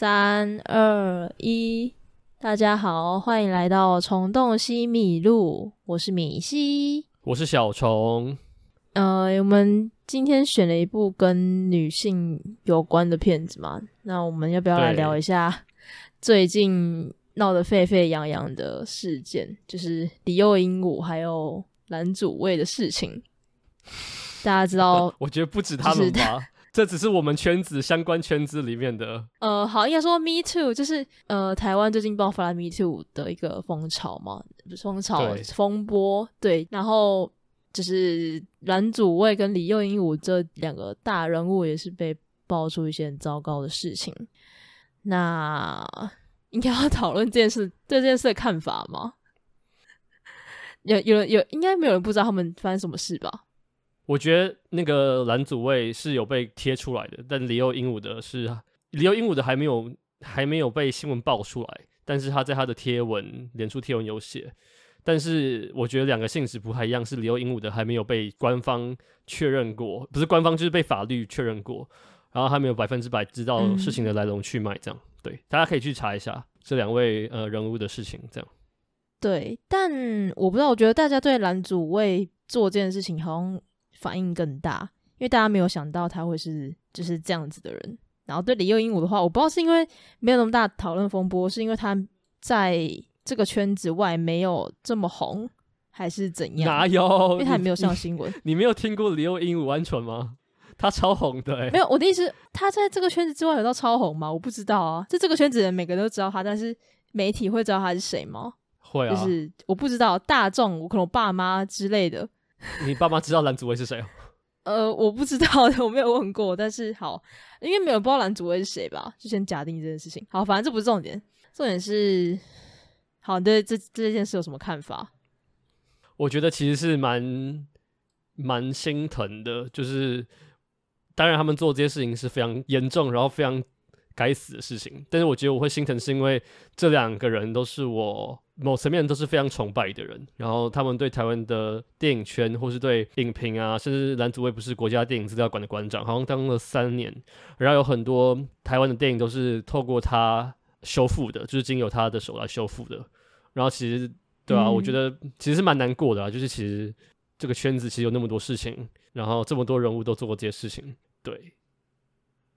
三二一，大家好，欢迎来到虫洞西米露，我是米西，我是小虫。呃，我们今天选了一部跟女性有关的片子嘛，那我们要不要来聊一下最近闹得沸沸扬扬的事件，就是李幼鹦鹉还有蓝祖蔚的事情？大家知道，我觉得不止他们吧。这只是我们圈子相关圈子里面的，呃，好，应该说 Me Too，就是呃，台湾最近爆发了 Me Too 的一个风潮嘛，风潮风波，对，然后就是蓝祖蔚跟李幼鹦鹉这两个大人物也是被爆出一些很糟糕的事情，那应该要讨论这件事，对这件事的看法吗？有有人有，应该没有人不知道他们发生什么事吧？我觉得那个蓝祖蔚是有被贴出来的，但李幼鹦鹉的是李幼鹦鹉的还没有还没有被新闻爆出来，但是他在他的贴文、脸书贴文有写，但是我觉得两个性质不太一样，是李幼鹦鹉的还没有被官方确认过，不是官方就是被法律确认过，然后还没有百分之百知道事情的来龙去脉，这样、嗯、对，大家可以去查一下这两位呃人物的事情，这样对，但我不知道，我觉得大家对蓝祖蔚做这件事情好像。反应更大，因为大家没有想到他会是就是这样子的人。然后对李幼鹦鹉的话，我不知道是因为没有那么大讨论风波，是因为他在这个圈子外没有这么红，还是怎样？哪有？因为他也没有上新闻。你没有听过李幼鹦鹉完全吗？他超红的、欸，没有。我的意思，他在这个圈子之外有到超红吗？我不知道啊。就这个圈子每个人都知道他，但是媒体会知道他是谁吗？会啊。就是我不知道大众，我可能我爸妈之类的。你爸妈知道蓝祖蔚是谁？呃，我不知道，我没有问过。但是好，因为没有人不知道蓝祖蔚是谁吧，就先假定这件事情。好，反正这不是重点，重点是，好，对这这件事有什么看法？我觉得其实是蛮蛮心疼的，就是当然他们做这些事情是非常严重，然后非常该死的事情。但是我觉得我会心疼，是因为这两个人都是我。某层面都是非常崇拜的人，然后他们对台湾的电影圈，或是对影评啊，甚至蓝祖蔚不是国家电影资料馆的馆长，好像当了三年，然后有很多台湾的电影都是透过他修复的，就是经由他的手来修复的。然后其实，对啊，嗯、我觉得其实是蛮难过的啊，就是其实这个圈子其实有那么多事情，然后这么多人物都做过这些事情，对。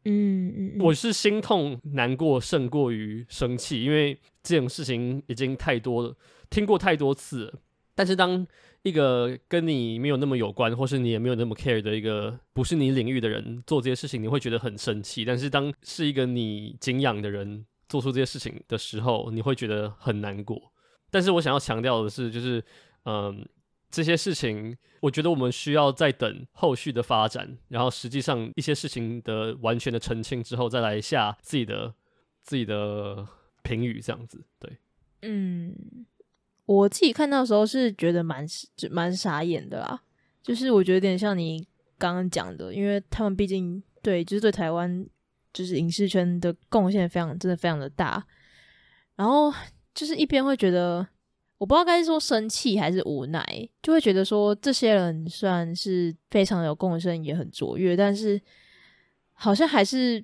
嗯嗯，我是心痛难过胜过于生气，因为这种事情已经太多了，听过太多次了。但是当一个跟你没有那么有关，或是你也没有那么 care 的一个不是你领域的人做这些事情，你会觉得很生气。但是当是一个你敬仰的人做出这些事情的时候，你会觉得很难过。但是我想要强调的是，就是嗯。这些事情，我觉得我们需要再等后续的发展，然后实际上一些事情的完全的澄清之后，再来下自己的自己的评语，这样子。对，嗯，我自己看到的时候是觉得蛮蛮傻眼的啦，就是我觉得有点像你刚刚讲的，因为他们毕竟对，就是对台湾就是影视圈的贡献非常，真的非常的大，然后就是一边会觉得。我不知道该是说生气还是无奈，就会觉得说这些人虽然是非常有贡献，也很卓越，但是好像还是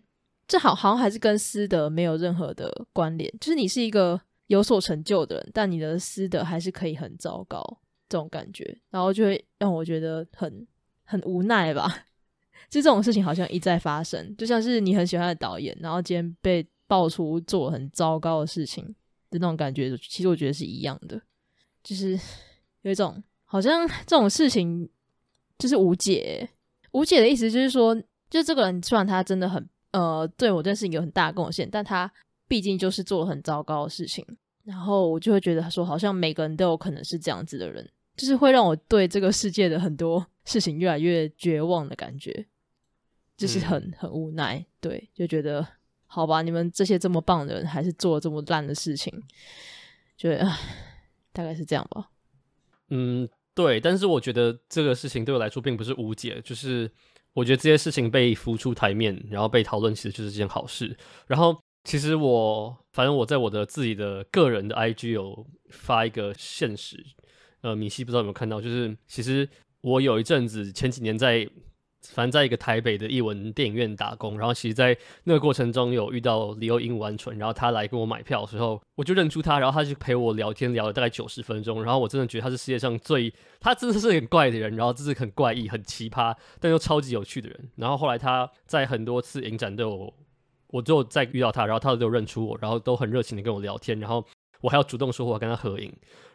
这好好像还是跟私德没有任何的关联。就是你是一个有所成就的人，但你的私德还是可以很糟糕，这种感觉，然后就会让我觉得很很无奈吧。就这种事情好像一再发生，就像是你很喜欢的导演，然后今天被爆出做很糟糕的事情的那种感觉，其实我觉得是一样的。就是有一种好像这种事情就是无解，无解的意思就是说，就这个人虽然他真的很呃对我这件事情有很大贡献，但他毕竟就是做了很糟糕的事情，然后我就会觉得他说好像每个人都有可能是这样子的人，就是会让我对这个世界的很多事情越来越绝望的感觉，就是很很无奈，对，就觉得好吧，你们这些这么棒的人还是做了这么烂的事情，就唉。大概是这样吧。嗯，对，但是我觉得这个事情对我来说并不是无解，就是我觉得这些事情被浮出台面，然后被讨论，其实就是件好事。然后，其实我反正我在我的自己的个人的 IG 有发一个现实，呃，米西不知道有没有看到，就是其实我有一阵子前几年在反正在一个台北的艺文电影院打工，然后其实，在那个过程中有遇到李欧英完纯，然后他来跟我买票的时候，我就认出他，然后他就陪我聊天，聊了大概九十分钟，然后我真的觉得他是世界上最，他真的是很怪的人，然后这是很怪异、很奇葩，但又超级有趣的人。然后后来他在很多次影展都有，我就再遇到他，然后他都有认出我，然后都很热情的跟我聊天，然后我还要主动说话跟他合影，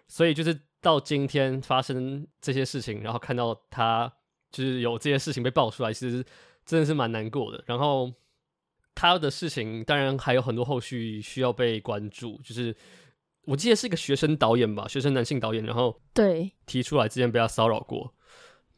所以就是到今天发生这些事情，然后看到他。就是有这些事情被爆出来，其实真的是蛮难过的。然后他的事情当然还有很多后续需要被关注。就是我记得是一个学生导演吧，学生男性导演，然后对提出来之前被他骚扰过，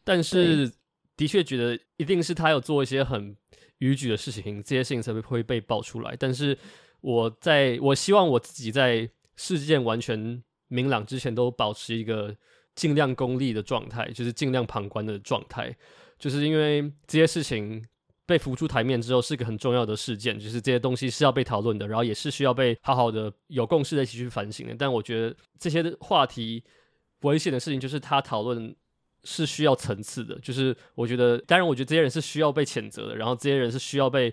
但是的确觉得一定是他有做一些很逾矩的事情，这些事情才会被爆出来。但是我在我希望我自己在事件完全明朗之前，都保持一个。尽量功利的状态，就是尽量旁观的状态，就是因为这些事情被浮出台面之后，是一个很重要的事件，就是这些东西是要被讨论的，然后也是需要被好好的有共识的一起去反省的。但我觉得这些话题危险的事情，就是他讨论是需要层次的，就是我觉得，当然，我觉得这些人是需要被谴责的，然后这些人是需要被，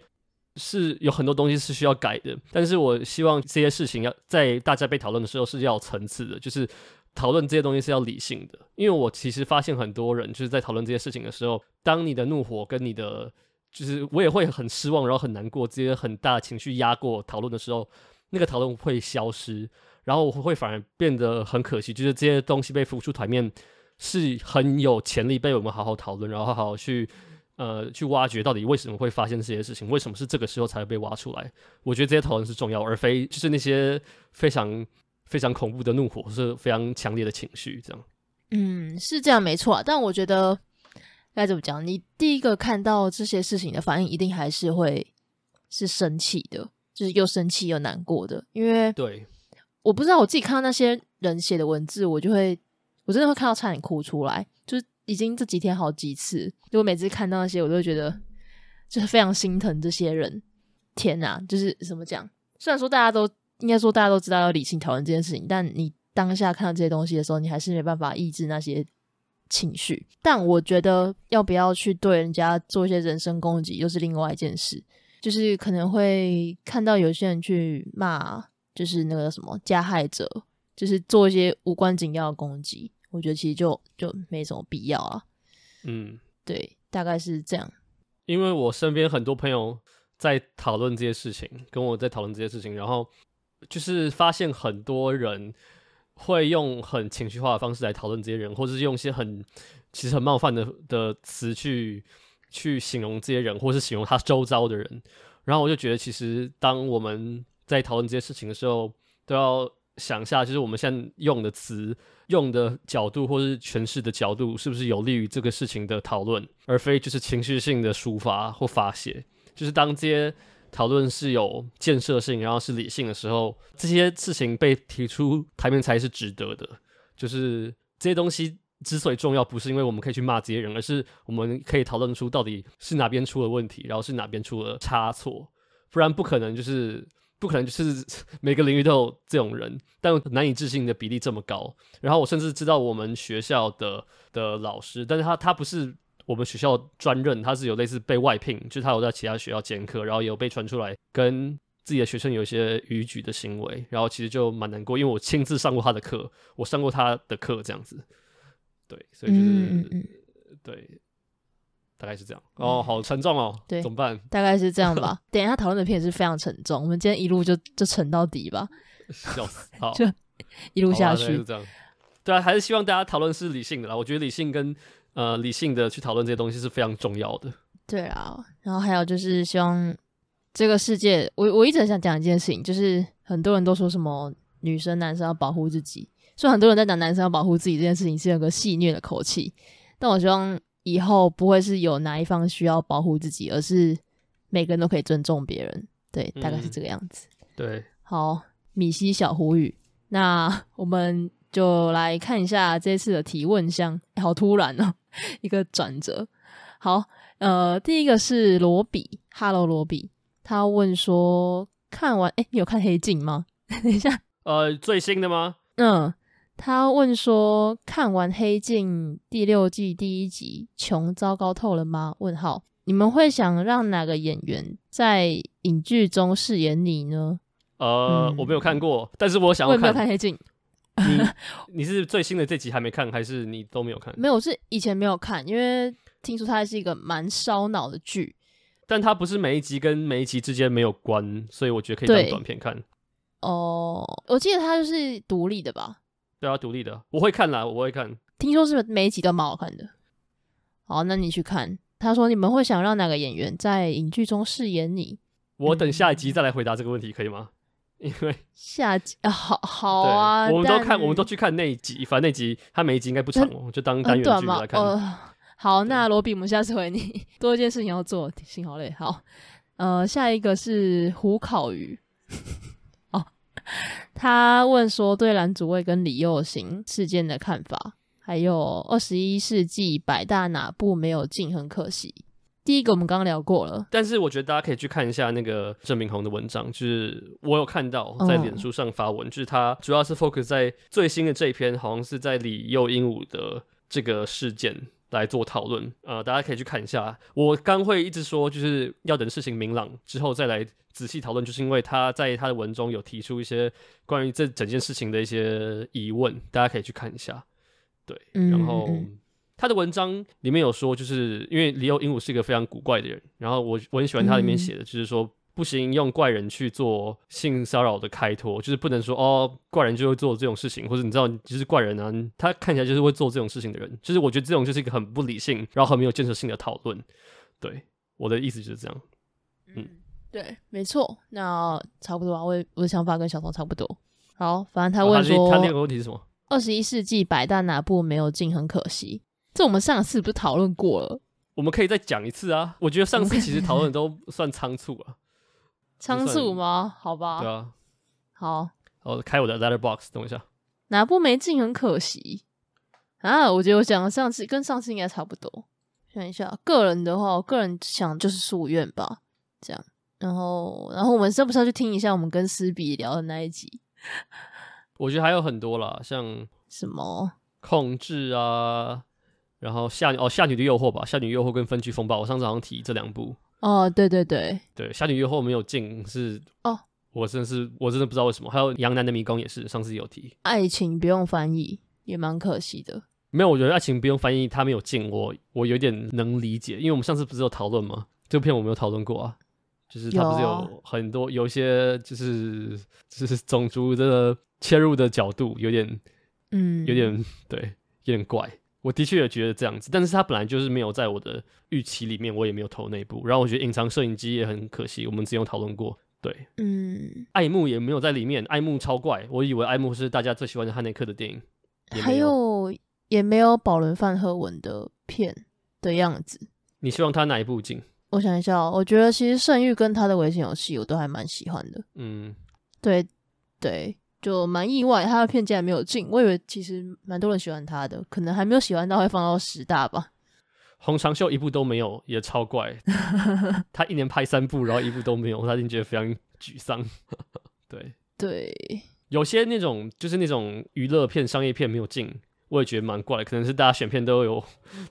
是有很多东西是需要改的，但是我希望这些事情要在大家被讨论的时候是要有层次的，就是。讨论这些东西是要理性的，因为我其实发现很多人就是在讨论这些事情的时候，当你的怒火跟你的，就是我也会很失望，然后很难过，这些很大情绪压过讨论的时候，那个讨论会消失，然后我会反而变得很可惜，就是这些东西被浮出台面是很有潜力被我们好好讨论，然后好好去呃去挖掘到底为什么会发生这些事情，为什么是这个时候才会被挖出来？我觉得这些讨论是重要，而非就是那些非常。非常恐怖的怒火，是非常强烈的情绪，这样。嗯，是这样，没错啊。但我觉得该怎么讲？你第一个看到这些事情的反应，一定还是会是生气的，就是又生气又难过的。因为对，我不知道我自己看到那些人写的文字，我就会，我真的会看到差点哭出来。就是已经这几天好几次，就我每次看到那些，我都会觉得就是非常心疼这些人。天哪，就是怎么讲？虽然说大家都。应该说，大家都知道要理性讨论这件事情，但你当下看到这些东西的时候，你还是没办法抑制那些情绪。但我觉得，要不要去对人家做一些人身攻击，又是另外一件事。就是可能会看到有些人去骂，就是那个什么加害者，就是做一些无关紧要的攻击。我觉得其实就就没什么必要啊。嗯，对，大概是这样。因为我身边很多朋友在讨论这些事情，跟我在讨论这些事情，然后。就是发现很多人会用很情绪化的方式来讨论这些人，或者是用一些很其实很冒犯的的词去去形容这些人，或是形容他周遭的人。然后我就觉得，其实当我们在讨论这些事情的时候，都要想一下，就是我们现在用的词、用的角度，或是诠释的角度，是不是有利于这个事情的讨论，而非就是情绪性的抒发或发泄。就是当这些。讨论是有建设性，然后是理性的时候，这些事情被提出台面才是值得的。就是这些东西之所以重要，不是因为我们可以去骂这些人，而是我们可以讨论出到底是哪边出了问题，然后是哪边出了差错。不然不可能，就是不可能就是每个领域都有这种人，但难以置信的比例这么高。然后我甚至知道我们学校的的老师，但是他他不是。我们学校专任，他是有类似被外聘，就是他有在其他学校兼课，然后有被传出来跟自己的学生有一些逾矩的行为，然后其实就蛮难过，因为我亲自上过他的课，我上过他的课这样子，对，所以就是对，大概是这样。哦，好沉重哦，对，怎么办？大概是这样吧。等一下讨论的片也是非常沉重，我们今天一路就就沉到底吧，笑死，好，就一路下去，是这样。对啊，还是希望大家讨论是理性的啦。我觉得理性跟呃，理性的去讨论这些东西是非常重要的。对啊，然后还有就是希望这个世界，我我一直很想讲一件事情，就是很多人都说什么女生、男生要保护自己，所以很多人在讲男生要保护自己这件事情是有个戏谑的口气。但我希望以后不会是有哪一方需要保护自己，而是每个人都可以尊重别人。对，大概是这个样子。嗯、对，好，米西小胡语，那我们就来看一下这次的提问箱，好突然哦。一个转折，好，呃，第一个是罗比，Hello 罗比，他问说，看完，哎，你有看黑镜吗？等一下，呃，最新的吗？嗯，他问说：“看完《黑镜》第六季第一集，穷糟糕透了吗？”问号，你们会想让哪个演员在影剧中饰演你呢？呃，嗯、我没有看过，但是我想要看。我也没有看《黑镜》。你 你是最新的这集还没看，还是你都没有看？没有，我是以前没有看，因为听说它是一个蛮烧脑的剧。但它不是每一集跟每一集之间没有关，所以我觉得可以当短片看。哦，我记得它就是独立的吧？对啊，独立的，我会看啦，我会看。听说是每一集都蛮好看的。好，那你去看。他说：“你们会想让哪个演员在影剧中饰演你？”我等下一集再来回答这个问题，可以吗？因为下集啊，好好啊，我们都看，我们都去看那一集，反正那集他每一集应该不长，我就当单元剧来看。呃，好，那罗比，我们下次回你，多一件事情要做，心好累。好，呃，下一个是胡烤鱼。哦，他问说对蓝祖蔚跟李幼行事件的看法，还有二十一世纪百大哪部没有进，很可惜。第一个我们刚刚聊过了，但是我觉得大家可以去看一下那个郑明红的文章，就是我有看到在脸书上发文，嗯、就是他主要是 focus 在最新的这一篇，好像是在李幼鹦鹉的这个事件来做讨论。呃，大家可以去看一下。我刚会一直说就是要等事情明朗之后再来仔细讨论，就是因为他在他的文中有提出一些关于这整件事情的一些疑问，大家可以去看一下。对，然后。嗯他的文章里面有说，就是因为李幼鹦鹉是一个非常古怪的人，然后我我很喜欢他里面写的，就是说不行用怪人去做性骚扰的开脱，就是不能说哦怪人就会做这种事情，或者你知道就是怪人啊，他看起来就是会做这种事情的人，就是我觉得这种就是一个很不理性，然后很没有建设性的讨论。对，我的意思就是这样。嗯，对，没错，那差不多啊，我我的想法跟小彤差不多。好，反正他问说，哦、他，他那个问题是什么？二十一世纪百大哪部没有进，很可惜。这我们上次不是讨论过了？我们可以再讲一次啊！我觉得上次其实讨论都 算仓促啊。仓促吗？好吧。对啊。好。我开我的 Letterbox，等我一下。哪部没进很可惜啊？我觉得我讲的上次跟上次应该差不多。想一下，个人的话，我个人想就是夙愿吧。这样，然后，然后我们是不是要去听一下我们跟思比聊的那一集？我觉得还有很多啦，像什么控制啊。然后夏女哦，夏女的诱惑吧，夏女诱惑跟分区风暴，我上次好像提这两部。哦，对对对对，夏女诱惑没有进是哦，我真的是我真的不知道为什么。还有杨楠的迷宫也是上次有提，爱情不用翻译也蛮可惜的。没有，我觉得爱情不用翻译，他没有进，我我有点能理解，因为我们上次不是有讨论吗？这部片我没有讨论过啊，就是他不是有很多有一些就是就是种族的切入的角度有点嗯有点对有点怪。我的确也觉得这样子，但是他本来就是没有在我的预期里面，我也没有投那部。然后我觉得隐藏摄影机也很可惜，我们之前有讨论过。对，嗯，爱慕也没有在里面，爱慕超怪，我以为爱慕是大家最喜欢的汉内克的电影，还有也没有保伦范赫文的片的样子。你希望他哪一部进？我想一下哦，我觉得其实圣域跟他的危险游戏我都还蛮喜欢的。嗯，对对。就蛮意外，他的片竟然没有进。我以为其实蛮多人喜欢他的，可能还没有喜欢到会放到十大吧。红长袖一部都没有，也超怪。他一年拍三部，然后一部都没有，他一定觉得非常沮丧。对对，有些那种就是那种娱乐片、商业片没有进，我也觉得蛮怪。可能是大家选片都有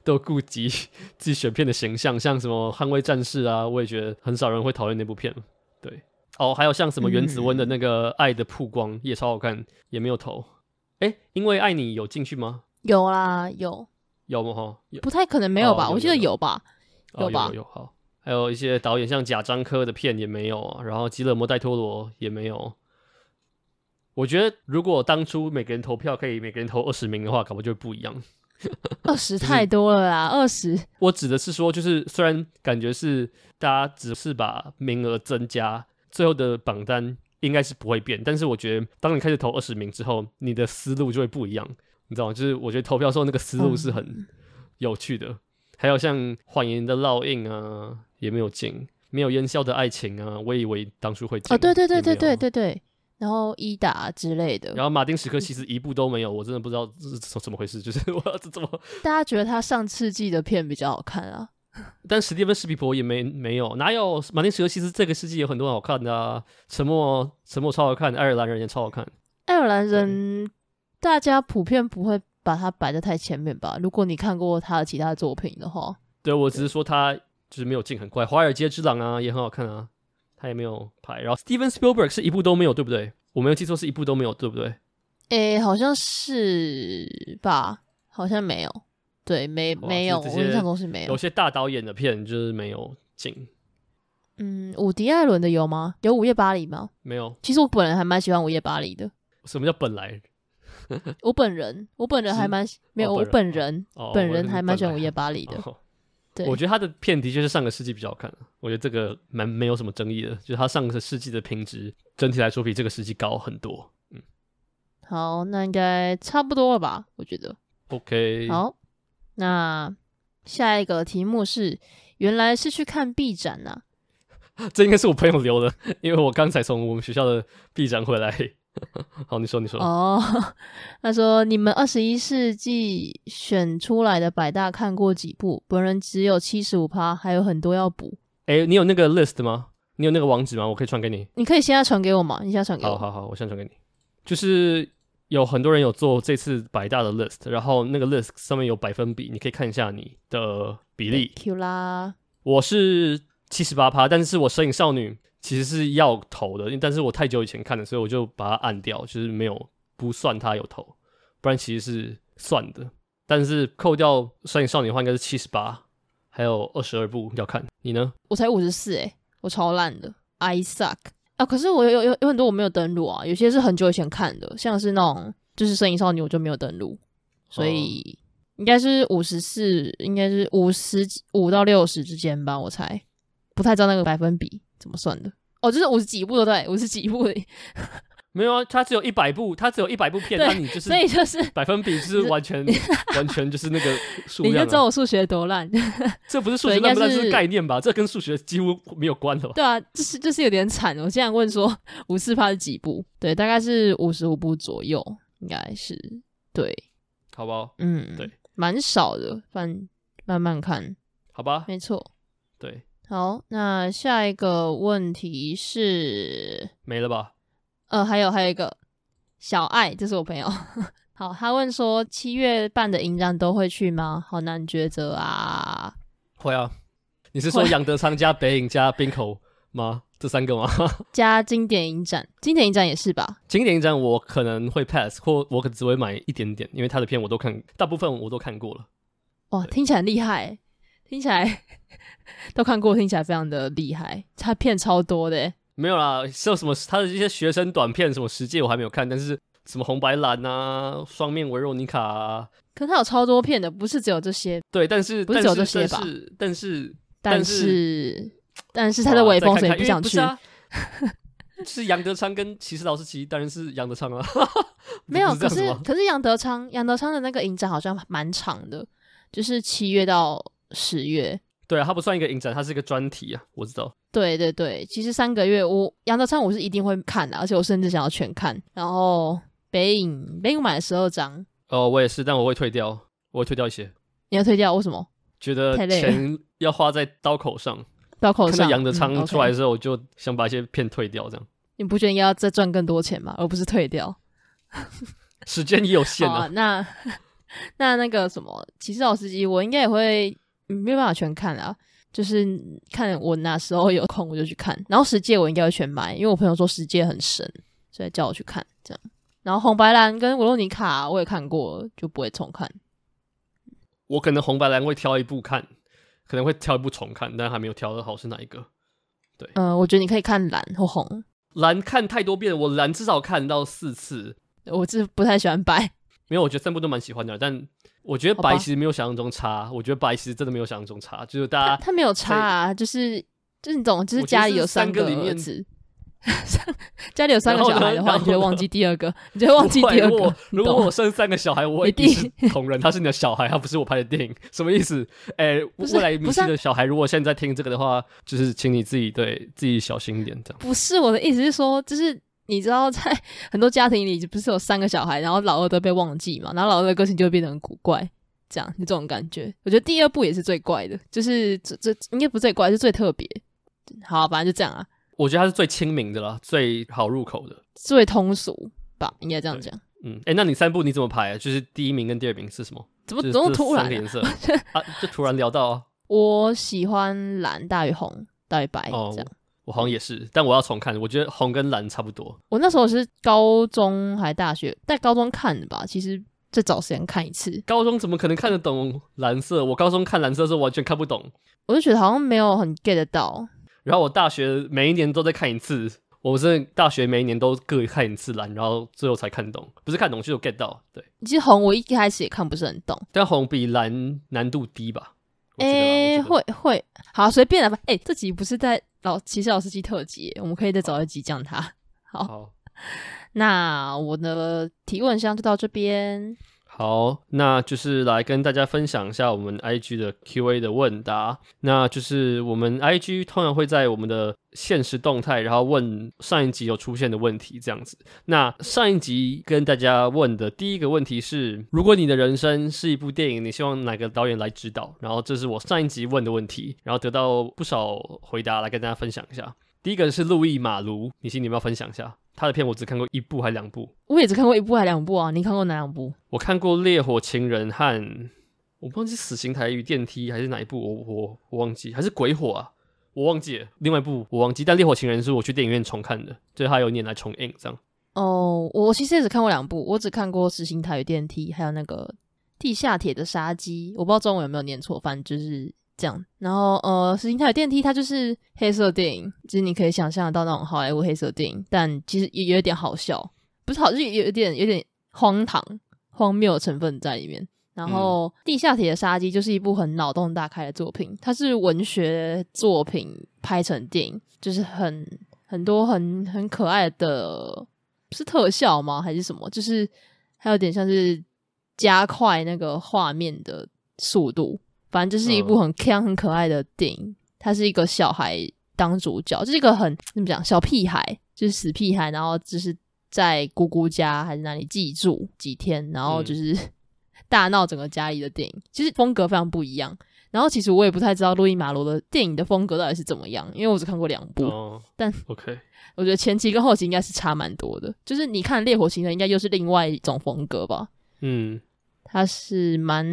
都顾及 自己选片的形象，像什么《捍卫战士》啊，我也觉得很少人会讨厌那部片。对。哦，还有像什么原子温的那个《爱的曝光》也超好看，也没有投。哎，因为爱你有进去吗？有啦，有有吗？哈，不太可能没有吧？我记得有吧？有吧？有好，还有一些导演像贾樟柯的片也没有啊，然后吉勒摩戴托罗也没有。我觉得如果当初每个人投票可以每个人投二十名的话，可能就会不一样。二十太多了啦，二十。我指的是说，就是虽然感觉是大家只是把名额增加。最后的榜单应该是不会变，但是我觉得，当你开始投二十名之后，你的思路就会不一样，你知道吗？就是我觉得投票时候那个思路是很有趣的。嗯、还有像《谎言的烙印》啊，也没有进，没有烟消的爱情啊，我以为当初会进。哦，对对对对对对对。然后伊达之类的，然后马丁史柯其实一部都没有，我真的不知道这是怎么回事，就是 我这怎么？大家觉得他上世纪的片比较好看啊？但史蒂芬史皮伯也没没有，哪有马丁史柯西斯这个世纪有很多好看的啊？沉默沉默超好看，爱尔兰人也超好看。爱尔兰人大家普遍不会把它摆在太前面吧？如果你看过他的其他作品的话，对，我只是说他就是没有进很快，《华尔街之狼》啊也很好看啊，他也没有拍。然后 Steven Spielberg 是一部都没有，对不对？我没有记错是一部都没有，对不对？诶，好像是吧？好像没有，对，没没有，我印象中是没有。有些大导演的片就是没有进。嗯，伍迪·艾伦的有吗？有《午夜巴黎》吗？没有。其实我本人还蛮喜欢《午夜巴黎》的。什么叫本来？我本人，我本人还蛮没有，我本人本人还蛮喜欢《午夜巴黎》的。对，我觉得他的片的确是上个世纪比较好看。我觉得这个蛮没有什么争议的，就是他上个世纪的品质整体来说比这个世纪高很多。嗯，好，那应该差不多了吧？我觉得。OK。好，那下一个题目是：原来是去看 B 展呐？这应该是我朋友留的，因为我刚才从我们学校的 B 展回来。好，你说，你说。哦，他说你们二十一世纪选出来的百大看过几部？本人只有七十五趴，还有很多要补。哎、欸，你有那个 list 吗？你有那个网址吗？我可以传给你。你可以现在传给我吗？你现在传给我。好好好，我现在传给你。就是有很多人有做这次百大的 list，然后那个 list 上面有百分比，你可以看一下你的比例。Q 啦，我是七十八趴，但是我摄影少女。其实是要投的，但是我太久以前看的，所以我就把它按掉，就是没有不算它有投，不然其实是算的。但是扣掉《摄影少女》的话，应该是七十八，还有二十二部要看。你呢？我才五十四，诶，我超烂的，I suck 啊！可是我有有有很多我没有登录啊，有些是很久以前看的，像是那种就是《摄影少女》，我就没有登录，所以应该是五十四，应该是五十五到六十之间吧，我猜，不太知道那个百分比。怎么算的？哦，就是五十几部，对，五十几部的。没有啊，它只有一百部，它只有一百部片，那你就是，所以就是百分比是完全 完全就是那个数量。你就知道我数学多烂。这不是数学烂不烂，是概念吧？这跟数学几乎没有关的吧？对啊，就是就是有点惨。我现在问说五四趴是几部？对，大概是五十五部左右，应该是对。好不好？嗯，对，蛮少的，反慢慢看。好吧，没错，对。好，那下一个问题是没了吧？呃，还有还有一个小爱，这是我朋友。好，他问说七月半的影展都会去吗？好难抉择啊。会啊，你是说杨德昌加北影加冰口吗？这三个吗？加经典影展，经典影展也是吧？经典影展我可能会 pass，或我可只会买一点点，因为他的片我都看，大部分我都看过了。哇，听起来很厉害，听起来。都看过，听起来非常的厉害。他片超多的，没有啦，是有什么他的一些学生短片，什么十诫我还没有看，但是什么红白蓝啊，双面维若妮卡啊，可他有超多片的，不是只有这些。对，但是不是只有这些吧？但是但是但是他的尾风，所以不想去。是杨德昌跟骑士老师骑，当然是杨德昌啊。没有，可是可是杨德昌杨德昌的那个影展好像蛮长的，就是七月到十月。对啊，它不算一个影展，它是一个专题啊，我知道。对对对，其实三个月，我杨德昌我是一定会看的，而且我甚至想要全看。然后北影，北影买了十二张。哦，我也是，但我会退掉，我会退掉一些。你要退掉？为什么？觉得钱要花在刀口上。刀口上。看到杨德昌出来的时候，我就想把一些片退掉，这样。你不觉得应该要再赚更多钱吗？而不是退掉？时间也有限啊。啊那 那那个什么骑士老司机，我应该也会。没有办法全看啊，就是看我哪时候有空我就去看。然后十诫我应该会全买，因为我朋友说十诫很神，所以叫我去看这样。然后红白蓝跟维罗妮卡我也看过，就不会重看。我可能红白蓝会挑一部看，可能会挑一部重看，但还没有挑的好是哪一个。对，嗯、呃，我觉得你可以看蓝或红。蓝看太多遍，我蓝至少看到四次。我是不太喜欢白，没有，我觉得三部都蛮喜欢的，但。我觉得白其实没有想象中差，我觉得白其实真的没有想象中差，就是大家他没有差啊，就是就是你懂，就是家里有三个儿子，家里有三个小孩的话，你就会忘记第二个，你就会忘记第二个。如果我生三个小孩，我一定是同人，他是你的小孩，他不是我拍的电影，什么意思？哎，未来明星的小孩，如果现在听这个的话，就是请你自己对自己小心一点，这样。不是我的意思是说，就是。你知道，在 很多家庭里，不是有三个小孩，然后老二都被忘记嘛，然后老二的个性就会变得很古怪，这样，就这种感觉。我觉得第二部也是最怪的，就是这这应该不是最怪，是最特别。好啊，反正就这样啊。我觉得它是最亲民的啦，最好入口的，最通俗吧，应该这样讲。嗯，哎、欸，那你三部你怎么排啊？就是第一名跟第二名是什么？怎么怎么突然、啊？颜色啊，就突然聊到啊。我喜欢蓝大于红大于白，哦，这样。我好像也是，但我要重看。我觉得红跟蓝差不多。我那时候是高中还大学，在高中看的吧。其实再找时间看一次。高中怎么可能看得懂蓝色？我高中看蓝色的时候完全看不懂。我就觉得好像没有很 get 到。然后我大学每一年都在看一次。我是大学每一年都各看一次蓝，然后最后才看懂。不是看懂，就是 get 到。对，其实红我一开始也看不是很懂，但红比蓝难度低吧？诶、欸，会会，好随便了吧。哎、欸，这集不是在老骑士老司机特辑，我们可以再找一集讲他。好，好，那我的提问箱就到这边。好，那就是来跟大家分享一下我们 IG 的 QA 的问答。那就是我们 IG 通常会在我们的限时动态，然后问上一集有出现的问题这样子。那上一集跟大家问的第一个问题是：如果你的人生是一部电影，你希望哪个导演来指导？然后这是我上一集问的问题，然后得到不少回答，来跟大家分享一下。第一个是路易马卢，你心里要分享一下。他的片我只看过一部还两部，我也只看过一部还两部啊。你看过哪两部？我看过《烈火情人》和我忘记《死刑台与电梯》还是哪一部，我我我忘记，还是《鬼火》啊，我忘记了。另外一部我忘记，但《烈火情人》是我去电影院重看的，就是他有年来重映这样。哦，我其实也只看过两部，我只看过《死刑台与电梯》，还有那个《地下铁的杀机》，我不知道中文有没有念错，反正就是。这样，然后呃，石英台有电梯，它就是黑色电影，就是你可以想象得到那种好莱坞黑色电影，但其实也有点好笑，不是好，就是有点有点荒唐、荒谬的成分在里面。然后，嗯《地下铁的杀机》就是一部很脑洞大开的作品，它是文学作品拍成电影，就是很很多很很可爱的，是特效吗？还是什么？就是还有点像是加快那个画面的速度。反正就是一部很 Q、很可爱的电影，他是一个小孩当主角，就是一个很怎么讲小屁孩，就是死屁孩，然后就是在姑姑家还是哪里寄住几天，然后就是 大闹整个家里的电影。其实风格非常不一样。然后其实我也不太知道路易马罗的电影的风格到底是怎么样，因为我只看过两部。但 OK，我觉得前期跟后期应该是差蛮多的。就是你看《烈火情人》应该又是另外一种风格吧？嗯，他是蛮。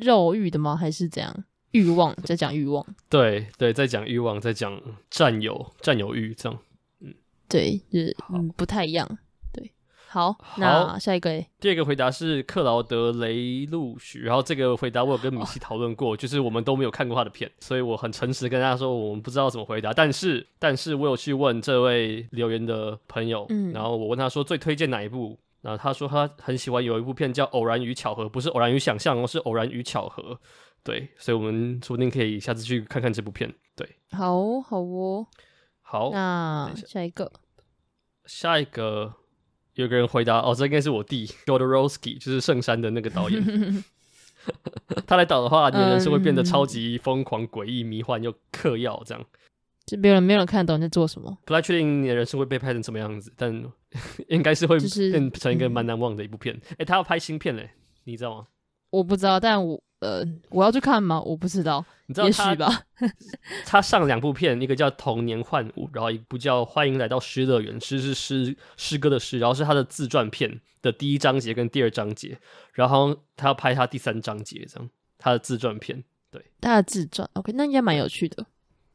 肉欲的吗？还是怎样？欲望 在讲欲望，对对，在讲欲望，在讲占有占有欲，这样，嗯，对，就是嗯不太一样，对，好，好。那下一个，第二个回答是克劳德雷路许，然后这个回答我有跟米西讨论过，就是我们都没有看过他的片，所以我很诚实的跟大家说，我们不知道怎么回答，但是但是我有去问这位留言的朋友，嗯，然后我问他说最推荐哪一部？然后他说他很喜欢有一部片叫《偶然与巧合》，不是偶然与想象，而是偶然与巧合。对，所以我们说不定可以下次去看看这部片。对，好好哦，好。那下一个，下一个有个人回答哦，这应该是我弟 Jodorowsky，就是圣山的那个导演。他来导的话，你的人生会变得超级疯狂、诡异、迷幻又嗑药这样。就没有人没有人看懂你在做什么，不太确定你的人生会被拍成什么样子，但 应该是会变成一个蛮难忘的一部片。哎、就是嗯欸，他要拍新片嘞，你知道吗？我不知道，但我呃，我要去看吗？我不知道，你知道他？也许吧。他上两部片，一个叫《童年幻舞》，然后一部叫《欢迎来到诗乐园》，诗是诗诗歌的诗，然后是他的自传片的第一章节跟第二章节，然后他要拍他第三章节，这样他的自传片，对，他的自传，OK，那应该蛮有趣的。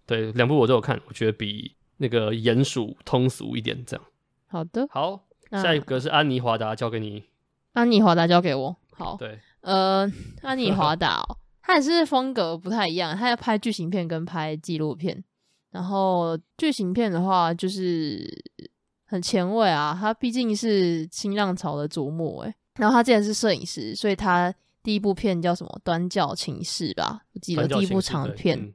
对，两部我都有看，我觉得比那个鼹鼠通俗一点。这样，好的，好，下一个是安妮华达，交给你。安妮华达交给我。好，对，呃，安妮华达哦，他也是风格不太一样，他要拍剧情片跟拍纪录片。然后剧情片的话，就是很前卫啊，他毕竟是新浪潮的瞩目诶。然后他之前是摄影师，所以他第一部片叫什么《端教情事》吧？我记得第一部长片。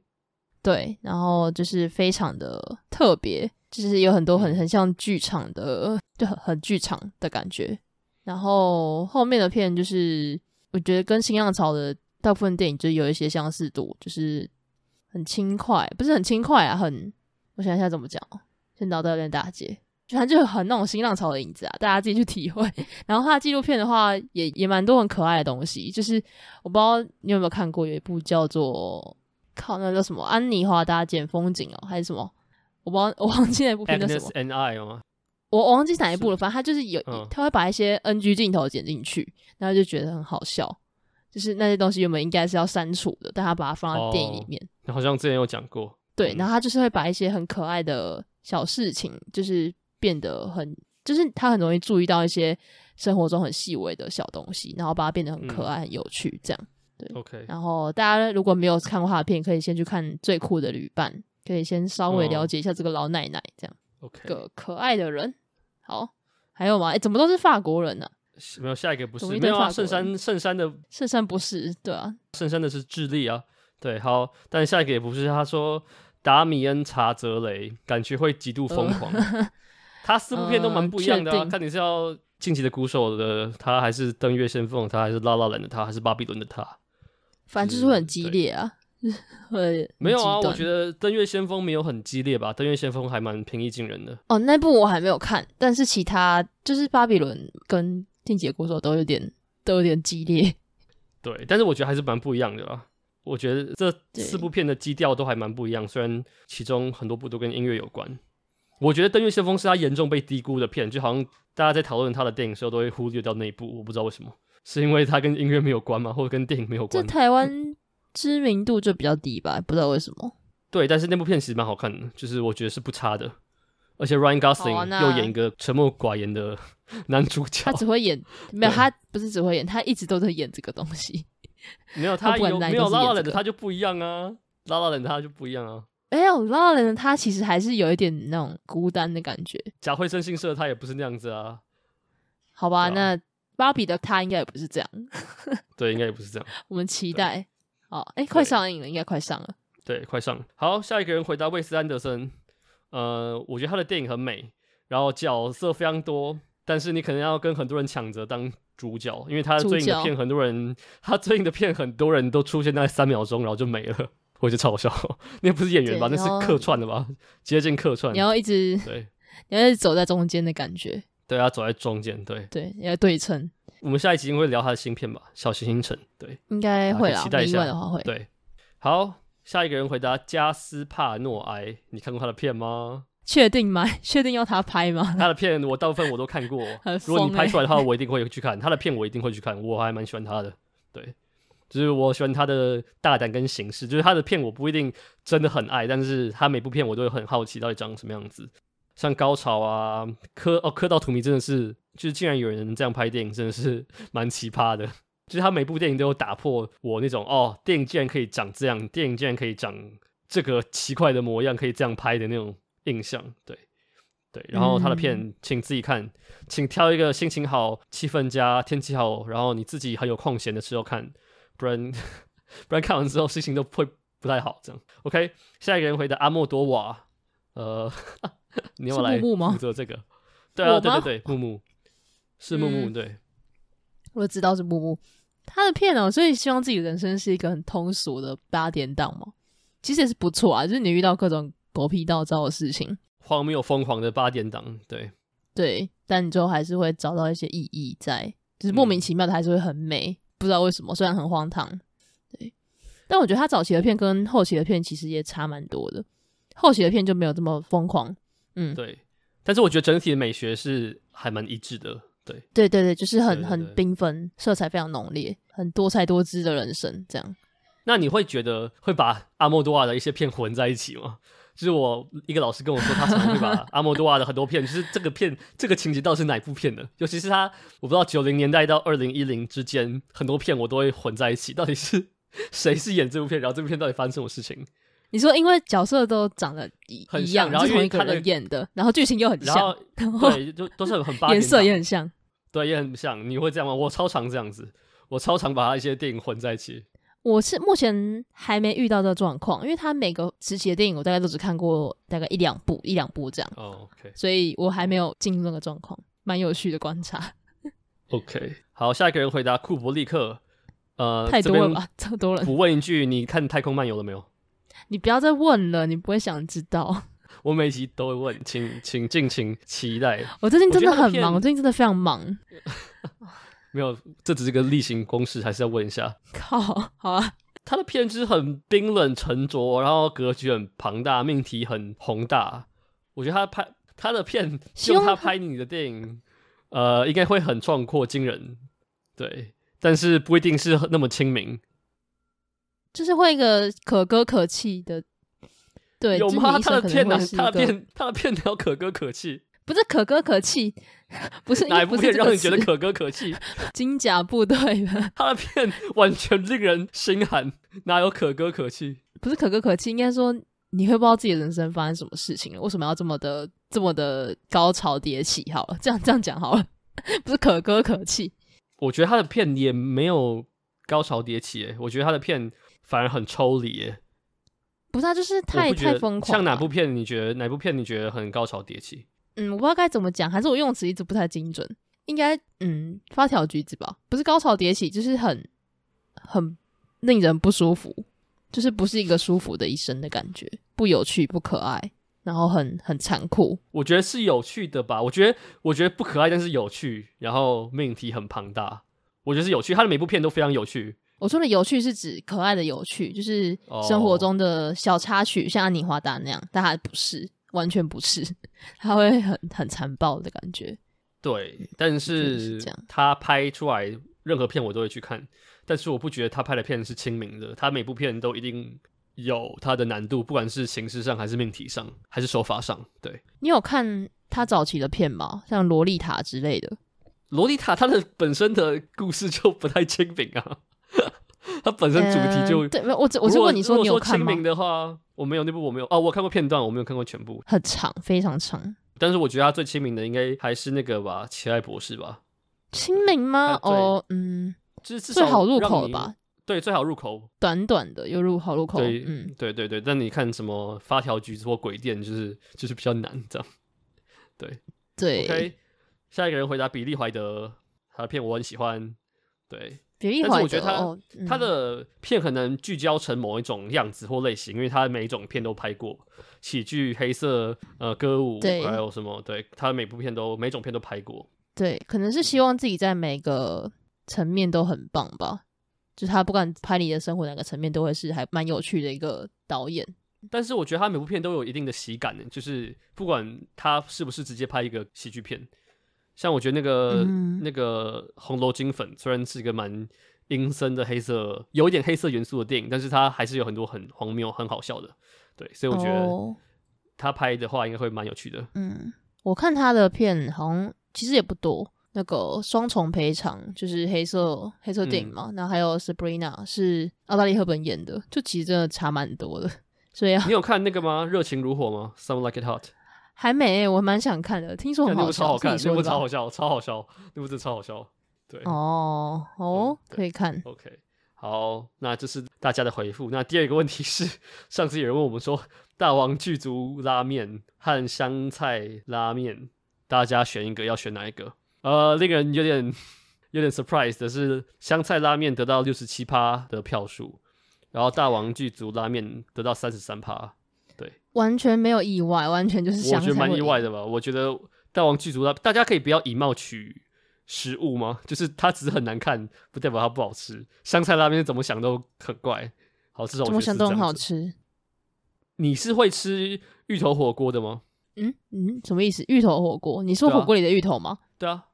对，然后就是非常的特别，就是有很多很很像剧场的，就很很剧场的感觉。然后后面的片就是我觉得跟新浪潮的大部分电影就有一些相似度，就是很轻快，不是很轻快啊，很我想一下怎么讲，先脑袋有点打结，就它就很那种新浪潮的影子啊，大家自己去体会。然后他的纪录片的话也，也也蛮多很可爱的东西，就是我不知道你有没有看过，有一部叫做。靠，那叫什么？安妮华达捡风景哦，还是什么？我忘我忘记那部片叫什么？Agnes and I 吗？我我忘记哪一部了，反正他就是有，嗯他会把一些 NG 镜头剪进去，然后就觉得很好笑。就是那些东西原本应该是要删除的，但他把它放在电影里面。哦、好像之前有讲过。对，嗯、然后他就是会把一些很可爱的小事情，就是变得很，就是他很容易注意到一些生活中很细微的小东西，然后把它变得很可爱、嗯、很有趣，这样。对，OK。然后大家如果没有看过他的片，可以先去看《最酷的旅伴》，可以先稍微了解一下这个老奶奶，这样。OK。个可爱的人。好，还有吗？哎，怎么都是法国人呢、啊？没有，下一个不是没有啊？圣山，圣山的圣山不是对啊，圣山的是智利啊。对，好，但下一个也不是。他说达米恩·查泽雷感觉会极度疯狂。呃、他四部片都蛮不一样的啊。呃、看你是要《晋级的鼓手》的他，还是《登月先锋》他，还是《拉拉兰》的他，还是《巴比伦》的他？反正就是会很激烈啊。会没有啊？我觉得《登月先锋》没有很激烈吧，《登月先锋》还蛮平易近人的。哦，那部我还没有看，但是其他就是《巴比伦》跟。进击的鼓手都有点都有点激烈，对，但是我觉得还是蛮不一样的啦。我觉得这四部片的基调都还蛮不一样，虽然其中很多部都跟音乐有关。我觉得《登月先锋》是他严重被低估的片，就好像大家在讨论他的电影时候都会忽略掉那一部，我不知道为什么，是因为他跟音乐没有关吗？或者跟电影没有关？这台湾知名度就比较低吧，不知道为什么。对，但是那部片其实蛮好看的，就是我觉得是不差的。而且 Ryan Gosling 又演一个沉默寡言的 男主角，他只会演，没有他不是只会演，他一直都在演这个东西。没有 他有没有 La La Land 的他就不一样啊，La La Land 他就不一样啊。没有拉拉人的他其实还是有一点那种孤单的感觉。贾慧生信社他也不是那样子啊。好吧，那芭比的他应该也不是这样。对，应该也不是这样。我们期待。哦，哎，快上映了，应该快上了。对，快上。好，下一个人回答魏斯安德森。呃，我觉得他的电影很美，然后角色非常多，但是你可能要跟很多人抢着当主角，因为他最近的片很多人，他最近的片很多人都出现在三秒钟，然后就没了，我觉得超笑。那不是演员吧？那是客串的吧？接近客串。你要一直对，你要一直走在中间的感觉。对啊，走在中间，对对，要对称。我们下一集会聊他的新片吧，《小行星城》。对，应该会啦，期待一下的话会。对，好。下一个人回答加斯帕诺埃，你看过他的片吗？确定吗？确定要他拍吗？他的片我大部分我都看过。欸、如果你拍出来的话，我一定会去看他的片，我一定会去看。我还蛮喜欢他的，对，就是我喜欢他的大胆跟形式。就是他的片我不一定真的很爱，但是他每部片我都会很好奇到底长什么样子。像高潮啊，磕哦磕到荼蘼真的是，就是竟然有人这样拍电影，真的是 蛮奇葩的。就是他每部电影都有打破我那种哦，电影竟然可以长这样，电影竟然可以长这个奇怪的模样，可以这样拍的那种印象。对，对。然后他的片，请自己看，请挑一个心情好、气氛佳、天气好，然后你自己很有空闲的时候看，不然不然看完之后心情都会不太好。这样，OK。下一个人回答阿莫多瓦，呃，你要来负责这个？对啊，对对对，木木是木木，对，我知道是木木。他的片哦，所以希望自己人生是一个很通俗的八点档嘛，其实也是不错啊。就是你遇到各种狗屁倒灶的事情，荒谬疯狂的八点档，对对，但你最后还是会找到一些意义在，就是莫名其妙的还是会很美，嗯、不知道为什么，虽然很荒唐，对。但我觉得他早期的片跟后期的片其实也差蛮多的，后期的片就没有这么疯狂，嗯，对。但是我觉得整体的美学是还蛮一致的。对对对对，就是很很缤纷，色彩非常浓烈，很多彩多姿的人生这样。那你会觉得会把阿莫多瓦的一些片混在一起吗？就是我一个老师跟我说，他常常会把 阿莫多瓦的很多片，就是这个片这个情节到底是哪部片的？尤其是他，我不知道九零年代到二零一零之间，很多片我都会混在一起，到底是 谁是演这部片，然后这部片到底发生什么事情？你说，因为角色都长得一很像，然后同一个人演的，然后剧情又很像，然后对，就都是很八点档，颜色也很像。对，也很像。你会这样吗？我超常这样子，我超常把他一些电影混在一起。我是目前还没遇到这状况，因为他每个时期的电影，我大概都只看过大概一两部，一两部这样。哦，OK，所以我还没有进入那个状况，蛮有趣的观察。OK，好，下一个人回答库伯利克。呃，太多了吧，这么多人。补问一句，你看《太空漫游》了没有？你不要再问了，你不会想知道。我每集都会问，请请敬请期待。我最近真的很忙，我，我最近真的非常忙。没有，这只是个例行公事，还是要问一下。靠，好啊。他的片子很冰冷沉着，然后格局很庞大，命题很宏大。我觉得他拍他的片用他拍你的电影，呃，应该会很壮阔惊人，对，但是不一定是那么亲民，就是会一个可歌可泣的，对，有吗？他的片呢？他的片，他的片要可歌可泣，不是可歌可泣，不是哪一部片让你觉得可歌可泣？金甲部队的，他的片完全令人心寒，哪有可歌可泣？不是可歌可泣，应该说。你会不知道自己的人生发生什么事情了？为什么要这么的这么的高潮迭起？好了，这样这样讲好了，不是可歌可泣。我觉得他的片也没有高潮迭起，诶，我觉得他的片反而很抽离，诶，不是啊，就是太太疯狂。像哪部片？你觉得哪部片？你觉得很高潮迭起？嗯，我不知道该怎么讲，还是我用词一直不太精准。应该嗯，发条橘子吧？不是高潮迭起，就是很很令人不舒服。就是不是一个舒服的一生的感觉，不有趣，不可爱，然后很很残酷。我觉得是有趣的吧，我觉得我觉得不可爱，但是有趣，然后命题很庞大，我觉得是有趣。他的每部片都非常有趣。我说的有趣是指可爱的有趣，就是生活中的小插曲，哦、像安妮花大那样，但他不是，完全不是，他会很很残暴的感觉。对，但是，是他拍出来任何片我都会去看。但是我不觉得他拍的片是亲民的，他每部片都一定有他的难度，不管是形式上还是命题上，还是手法上。对，你有看他早期的片吗？像《洛丽塔》之类的，《洛丽塔》它的本身的故事就不太亲民啊，它本身主题就、呃、对，我只我就问你说你有看吗？亲民的话，我没有那部我没有哦，我看过片段，我没有看过全部，很长，非常长。但是我觉得他最亲民的应该还是那个吧，《奇爱博士》吧？亲民吗？哦，嗯。就是最好入口了吧？对，最好入口，短短的又入好入口。对，嗯，对对对。但你看什么发条橘子或鬼店，就是就是比较难这样。对对。OK，下一个人回答比利怀德，他的片我很喜欢。对，但是我觉得他、哦嗯、他的片可能聚焦成某一种样子或类型，因为他每一种片都拍过，喜剧、黑色、呃歌舞，还有什么？对，他每部片都每种片都拍过。对，可能是希望自己在每个。层面都很棒吧，就是他不管拍你的生活哪个层面，都会是还蛮有趣的一个导演。但是我觉得他每部片都有一定的喜感呢，就是不管他是不是直接拍一个喜剧片，像我觉得那个、嗯、那个《红楼金粉》虽然是一个蛮阴森的黑色，有一点黑色元素的电影，但是它还是有很多很荒谬、很好笑的。对，所以我觉得他拍的话应该会蛮有趣的。嗯，我看他的片好像其实也不多。那个双重赔偿就是黑色黑色电影嘛，那、嗯、还有 Sabrina 是澳大利赫本演的，就其实真的差蛮多的。所以你有看那个吗？热情如火吗？Some Like It Hot？还没，我蛮想看的，听说很好笑，超好看，那部超好笑，超好笑，那部真的超好笑。对，哦哦、嗯，可以看。OK，好，那这是大家的回复。那第二个问题是，上次有人问我们说，大王具足拉面和香菜拉面，大家选一个，要选哪一个？呃，令人有点有点 surprise 的是，香菜拉面得到六十七趴的票数，然后大王具足拉面得到三十三趴，对，完全没有意外，完全就是香菜。我觉得蛮意外的吧？我觉得大王具足拉，大家可以不要以貌取食物吗？就是它只是很难看，不代表它不好吃。香菜拉面怎么想都很怪，好吃，怎么想都很好吃。你是会吃芋头火锅的吗？嗯嗯，什么意思？芋头火锅？你说火锅里的芋头吗？对啊。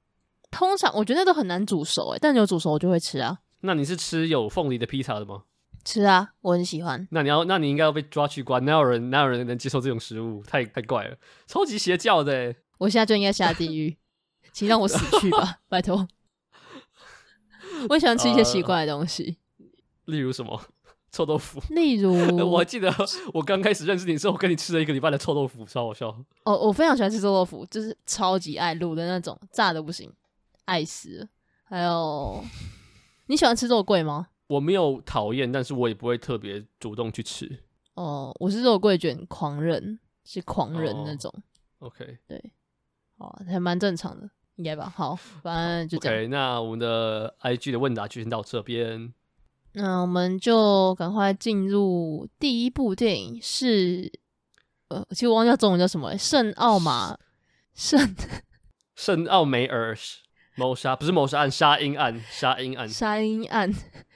通常我觉得都很难煮熟诶，但你有煮熟我就会吃啊。那你是吃有凤梨的披萨的吗？吃啊，我很喜欢。那你要，那你应该要被抓去关。哪有人，哪有人能接受这种食物？太太怪了，超级邪教的。我现在就应该下地狱，请让我死去吧，拜托。我也喜欢吃一些奇怪的东西，呃、例如什么 臭豆腐。例如，我还记得我刚开始认识你的时候，我跟你吃了一个礼拜的臭豆腐，超好笑。哦，我非常喜欢吃臭豆腐，就是超级爱卤的那种，炸的不行。爱死了！还有，你喜欢吃肉桂吗？我没有讨厌，但是我也不会特别主动去吃。哦，我是肉桂卷狂人，是狂人那种。哦、OK，对，哦，还蛮正常的，应该吧？好，反正就这样。OK，那我们的 IG 的问答就先到这边。那我们就赶快进入第一部电影，是呃，其实我忘记叫中文叫什么，圣奥马圣 圣奥梅尔。谋杀不是谋杀案，杀婴案，杀婴案，杀婴案，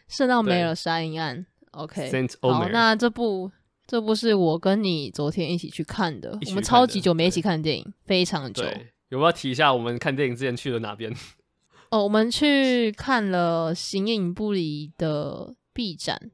圣奥梅尔杀人案。OK，好，那这部这部是我跟你昨天一起去看的，我们超级久没一起看电影，非常久。对，有没有提一下我们看电影之前去了哪边？哦，我们去看了形影不离的 B 展，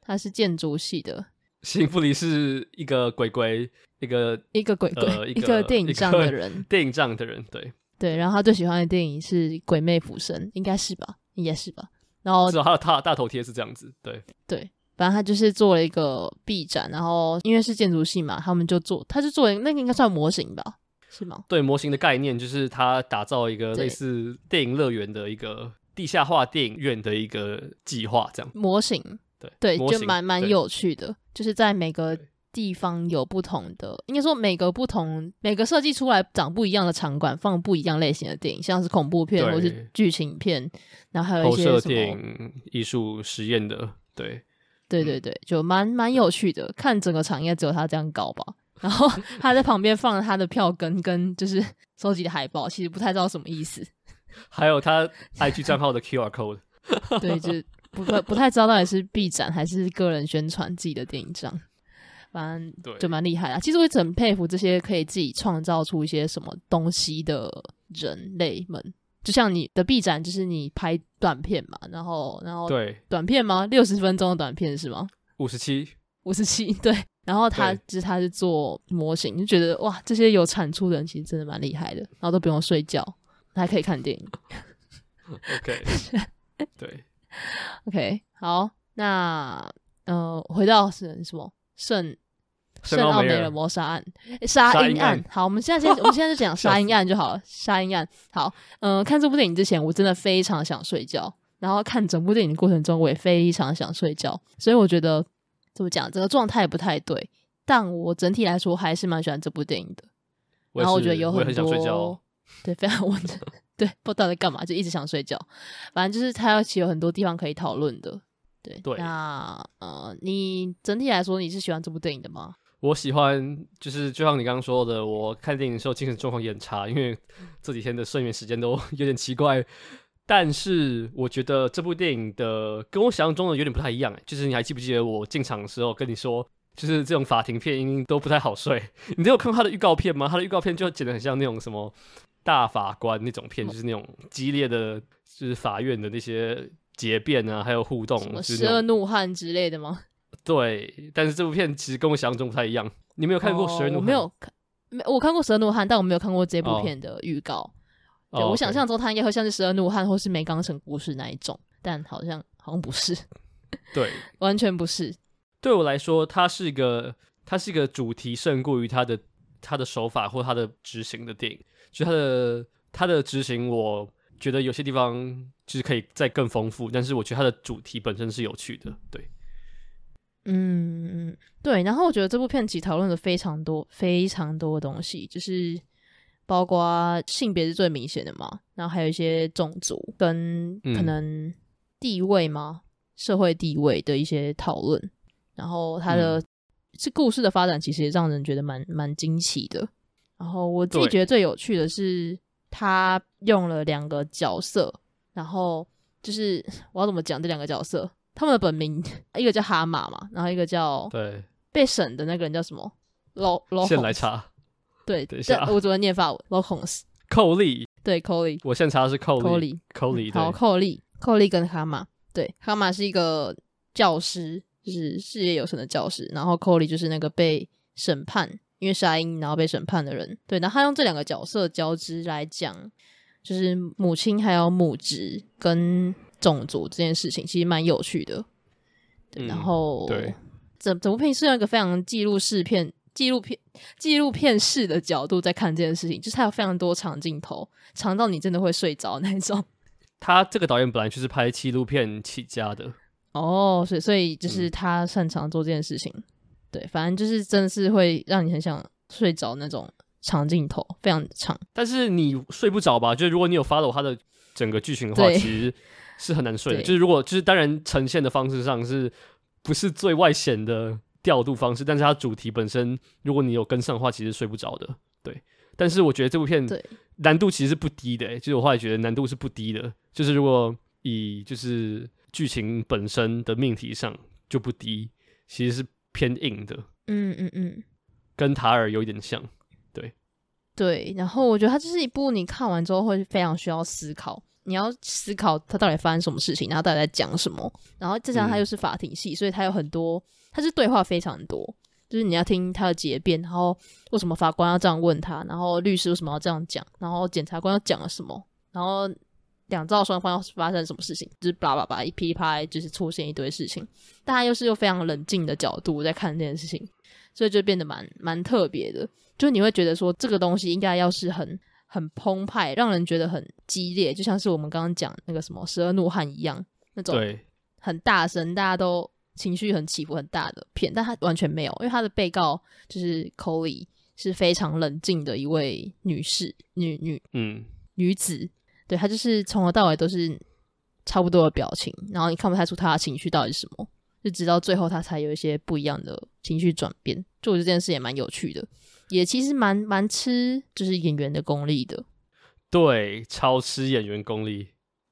它是建筑系的。形影不离是一个鬼鬼，一个一个鬼鬼，呃、一，个电影障的人，电影障的人，对对。然后他最喜欢的电影是《鬼魅浮生》，应该是吧？应该是吧？然后至少他的大大头贴是这样子，对对。反正他就是做了一个 B 展，然后因为是建筑系嘛，他们就做，他就做那个应该算模型吧，是吗？对，模型的概念就是他打造一个类似电影乐园的一个地下化电影院的一个计划，这样模型，对对，就蛮蛮有趣的，就是在每个地方有不同的，应该说每个不同每个设计出来长不一样的场馆，放不一样类型的电影，像是恐怖片或是剧情片，然后还有一些电影艺术实验的，对。对对对，就蛮蛮有趣的。看整个场应该只有他这样搞吧。然后他在旁边放了他的票根跟就是收集的海报，其实不太知道什么意思。还有他 IG 账号的 QR code。对，就不不不太知道到底是 B 展还是个人宣传自己的电影帐。反正就蛮厉害啦。其实我一直很佩服这些可以自己创造出一些什么东西的人类们。就像你的 B 展，就是你拍短片嘛，然后，然后对短片吗？六十分钟的短片是吗？五十七，五十七，对。然后他就是他是做模型，就觉得哇，这些有产出的人其实真的蛮厉害的，然后都不用睡觉，还可以看电影。OK，对，OK，好，那呃，回到是什么圣？圣奥梅尔谋杀案，杀婴案。好，我们现在先，我们现在就讲杀婴案就好了。杀婴案，好，嗯、呃，看这部电影之前，我真的非常想睡觉。然后看整部电影的过程中，我也非常想睡觉。所以我觉得怎么讲，这个状态不太对。但我整体来说还是蛮喜欢这部电影的。然后我觉得有很多，很对，非常稳阵，对，不知道在干嘛，就一直想睡觉。反正就是它要其实有很多地方可以讨论的。对，对。那呃，你整体来说你是喜欢这部电影的吗？我喜欢，就是就像你刚刚说的，我看电影的时候精神状况也很差，因为这几天的睡眠时间都有点奇怪。但是我觉得这部电影的跟我想象中的有点不太一样，就是你还记不记得我进场的时候跟你说，就是这种法庭片都不太好睡。你都有看他的预告片吗？他的预告片就剪得很像那种什么大法官那种片，就是那种激烈的，就是法院的那些结辩啊，还有互动，什么十二怒汉之类的吗？对，但是这部片其实跟我想象中不太一样。你没有看过《十二怒汉》？我没有看，没我看过《十二怒汉》，但我没有看过这部片的预告。Oh. 对，oh, 我想象中它应该会像是《十二怒汉》或是《梅冈城故事》那一种，但好像好像不是。对，完全不是。对我来说，它是一个，它是一个主题胜过于它的它的手法或它的执行的电影。就它的它的执行，我觉得有些地方就是可以再更丰富，但是我觉得它的主题本身是有趣的。对。嗯嗯，对，然后我觉得这部片其实讨论了非常多、非常多的东西，就是包括性别是最明显的嘛，然后还有一些种族跟可能地位嘛、嗯、社会地位的一些讨论，然后它的这、嗯、故事的发展其实也让人觉得蛮蛮惊奇的。然后我自己觉得最有趣的是，他用了两个角色，然后就是 我要怎么讲这两个角色？他们的本名 一个叫哈马嘛，然后一个叫对。被审的那个人叫什么？罗罗现来查。对，等一下。我怎么念法文？罗洪斯。寇利对寇利，我现在查的是寇利寇利好寇利寇利跟哈马。对哈马是一个教师，就是事业有成的教师，然后寇利就是那个被审判因为杀婴然后被审判的人。对，然后他用这两个角色交织来讲，就是母亲还有母职跟。种族这件事情其实蛮有趣的，对，然后对整整部片是用一个非常记录式片、纪录片、纪录片式的角度在看这件事情，就是它有非常多长镜头，长到你真的会睡着那种。他这个导演本来就是拍纪录片起家的哦，所以所以就是他擅长做这件事情。嗯、对，反正就是真的是会让你很想睡着那种长镜头，非常长。但是你睡不着吧？就是如果你有 follow 他的整个剧情的话，其实。是很难睡的，就是如果就是当然呈现的方式上是不是最外显的调度方式，但是它主题本身，如果你有跟上的话，其实睡不着的。对，但是我觉得这部片难度其实是不低的，欸，就是我后来觉得难度是不低的，就是如果以就是剧情本身的命题上就不低，其实是偏硬的。嗯嗯嗯，跟塔尔有一点像。对对，然后我觉得它就是一部你看完之后会非常需要思考，你要思考他到底发生什么事情，然后到底在讲什么。然后再加上他又是法庭戏，嗯、所以他有很多，他是对话非常多。就是你要听他的结辩，然后为什么法官要这样问他，然后律师为什么要这样讲，然后检察官要讲了什么，然后两造双方要发生什么事情，就是叭叭叭一噼啪，就是出现一堆事情，但他又是用非常冷静的角度在看这件事情，所以就变得蛮蛮特别的。就你会觉得说这个东西应该要是很很澎湃，让人觉得很激烈，就像是我们刚刚讲那个什么十二怒汉一样，那种很大声，大家都。情绪很起伏很大的片，但他完全没有，因为他的被告就是 Coley 是非常冷静的一位女士，女女嗯女子，对，她就是从头到尾都是差不多的表情，然后你看不太出她的情绪到底是什么，就直到最后她才有一些不一样的情绪转变。就我觉得这件事也蛮有趣的，也其实蛮蛮吃就是演员的功力的，对，超吃演员功力，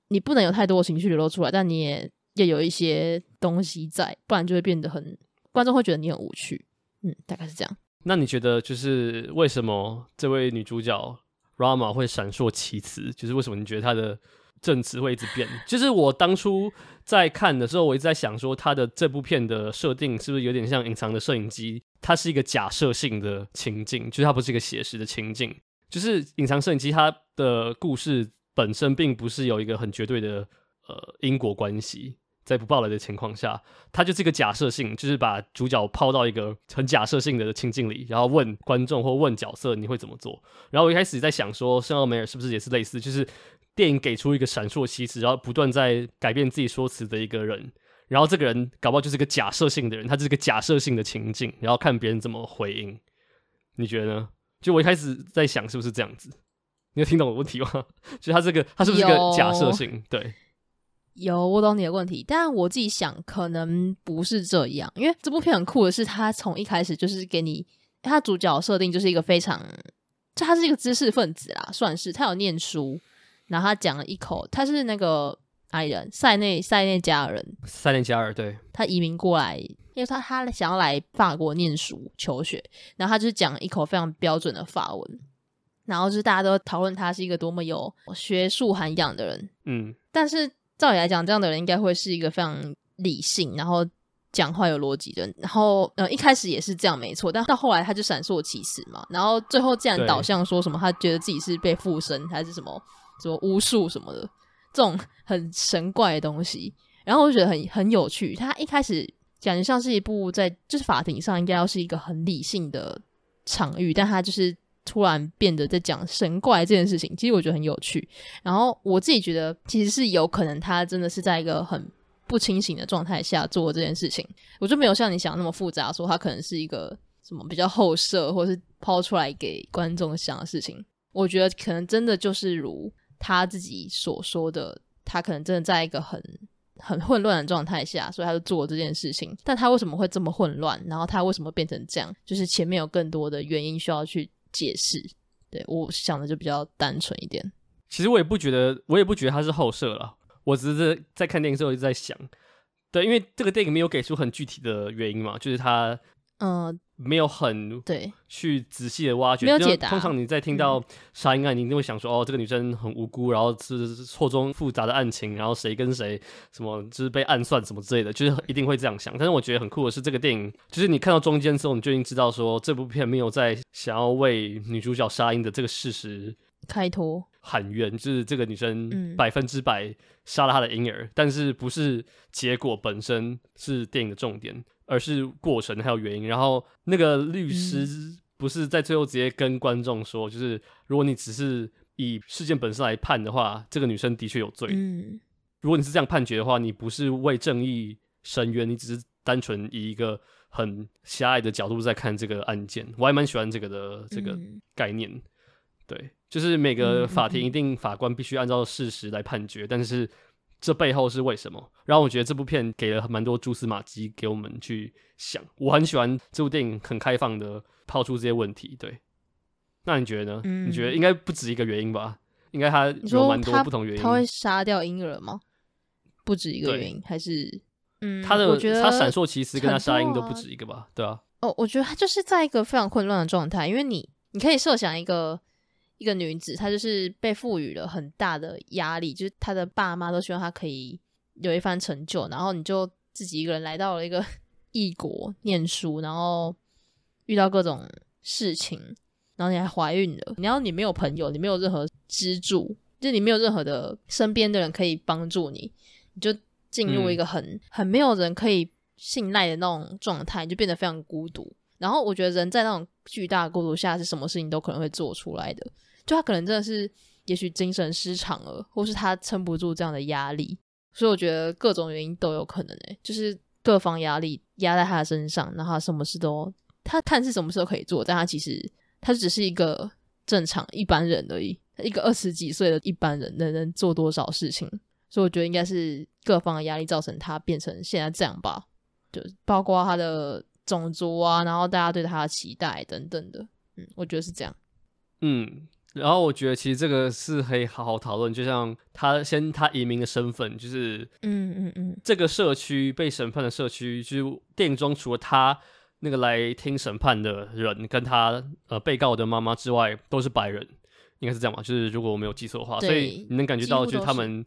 你不能有太多的情绪流露出来，但你也。要有一些东西在，不然就会变得很观众会觉得你很无趣。嗯，大概是这样。那你觉得就是为什么这位女主角 Rama 会闪烁其词？就是为什么你觉得她的证词会一直变？就是我当初在看的时候，我一直在想说，他的这部片的设定是不是有点像隐藏的摄影机？它是一个假设性的情境，就是它不是一个写实的情境。就是隐藏摄影机，它的故事本身并不是有一个很绝对的呃因果关系。在不爆雷的情况下，它就是一个假设性，就是把主角抛到一个很假设性的情境里，然后问观众或问角色你会怎么做。然后我一开始在想说，圣奥梅尔是不是也是类似，就是电影给出一个闪烁其词，然后不断在改变自己说辞的一个人，然后这个人搞不好就是个假设性的人，他就是个假设性的情境，然后看别人怎么回应。你觉得呢？就我一开始在想是不是这样子？你有听懂我的问题吗？就他这个他是不是个假设性？对。有，我懂你的问题，但我自己想，可能不是这样，因为这部片很酷的是，他从一开始就是给你，他主角设定就是一个非常，就他是一个知识分子啦，算是他有念书，然后他讲了一口，他是那个爱人塞内塞内加尔人，塞内加尔对，他移民过来，因为他他想要来法国念书求学，然后他就是讲一口非常标准的法文，然后就是大家都讨论他是一个多么有学术涵养的人，嗯，但是。照理来讲，这样的人应该会是一个非常理性，然后讲话有逻辑的人。然后，呃，一开始也是这样，没错。但到后来，他就闪烁其词嘛。然后最后竟然导向说什么，他觉得自己是被附身，还是什么什么巫术什么的，这种很神怪的东西。然后我就觉得很很有趣。他一开始感觉像是一部在就是法庭上应该要是一个很理性的场域，但他就是。突然变得在讲神怪这件事情，其实我觉得很有趣。然后我自己觉得，其实是有可能他真的是在一个很不清醒的状态下做这件事情。我就没有像你想那么复杂，说他可能是一个什么比较后设，或是抛出来给观众想的事情。我觉得可能真的就是如他自己所说的，他可能真的在一个很很混乱的状态下，所以他就做这件事情。但他为什么会这么混乱？然后他为什么变成这样？就是前面有更多的原因需要去。解释，对，我想的就比较单纯一点。其实我也不觉得，我也不觉得他是后设了。我只是在看电影之后一直在想，对，因为这个电影没有给出很具体的原因嘛，就是他。嗯，没有很对去仔细的挖掘，没有解答。通常你在听到杀婴案，你一定会想说，哦，这个女生很无辜，然后是错综复杂的案情，然后谁跟谁什么就是被暗算什么之类的，就是一定会这样想。但是我觉得很酷的是，这个电影就是你看到中间之后，你就已经知道说，这部片没有在想要为女主角杀婴的这个事实开脱喊冤，就是这个女生百分之百杀了她的婴儿，嗯，但是不是结果本身是电影的重点。而是过程还有原因，然后那个律师不是在最后直接跟观众说，嗯、就是如果你只是以事件本身来判的话，这个女生的确有罪。嗯，如果你是这样判决的话，你不是为正义伸冤，你只是单纯以一个很狭隘的角度在看这个案件。我还蛮喜欢这个的这个概念。嗯、对，就是每个法庭一定法官必须按照事实来判决，但是。这背后是为什么？然后我觉得这部片给了蛮多蛛丝马迹给我们去想。我很喜欢这部电影很开放的抛出这些问题。对，那你觉得呢？嗯、你觉得应该不止一个原因吧？应该它有蛮多不同原因。他，他会杀掉婴儿吗？不止一个原因，还是嗯？他的他闪烁其词跟他杀婴都不止一个吧？对啊。哦，我觉得他就是在一个非常混乱的状态，因为你你可以设想一个一个女子，她就是被赋予了很大的压力，就是她的爸妈都希望她可以有一番成就，然后你就自己一个人来到了一个 异国念书，然后遇到各种事情，然后你还怀孕了，然后你没有朋友，你没有任何支柱，就你没有任何的身边的人可以帮助你，你就进入一个很、嗯、很没有人可以。信赖的那种状态，就变得非常孤独。然后我觉得人在那种巨大的孤独下，是什么事情都可能会做出来的。就他可能真的是，也许精神失常了，或是他撑不住这样的压力。所以我觉得各种原因都有可能诶、就是各方压力压在他的身上，然后他什么事都他看似什么事都可以做，但他其实他只是一个正常一般人而已，一个二十几岁的一般人能能做多少事情？所以我觉得应该是各方的压力造成他变成现在这样吧。就包括他的种族啊，然后大家对他的期待等等的，嗯，我觉得是这样。嗯，然后我觉得其实这个是可以好好讨论。就像他先他移民的身份，就是嗯嗯嗯，这个社区被审判的社区，就是电影中除了他那个来听审判的人跟他呃被告的妈妈之外，都是白人，应该是这样吧？就是如果我没有记错的话，所以你能感觉到就是他们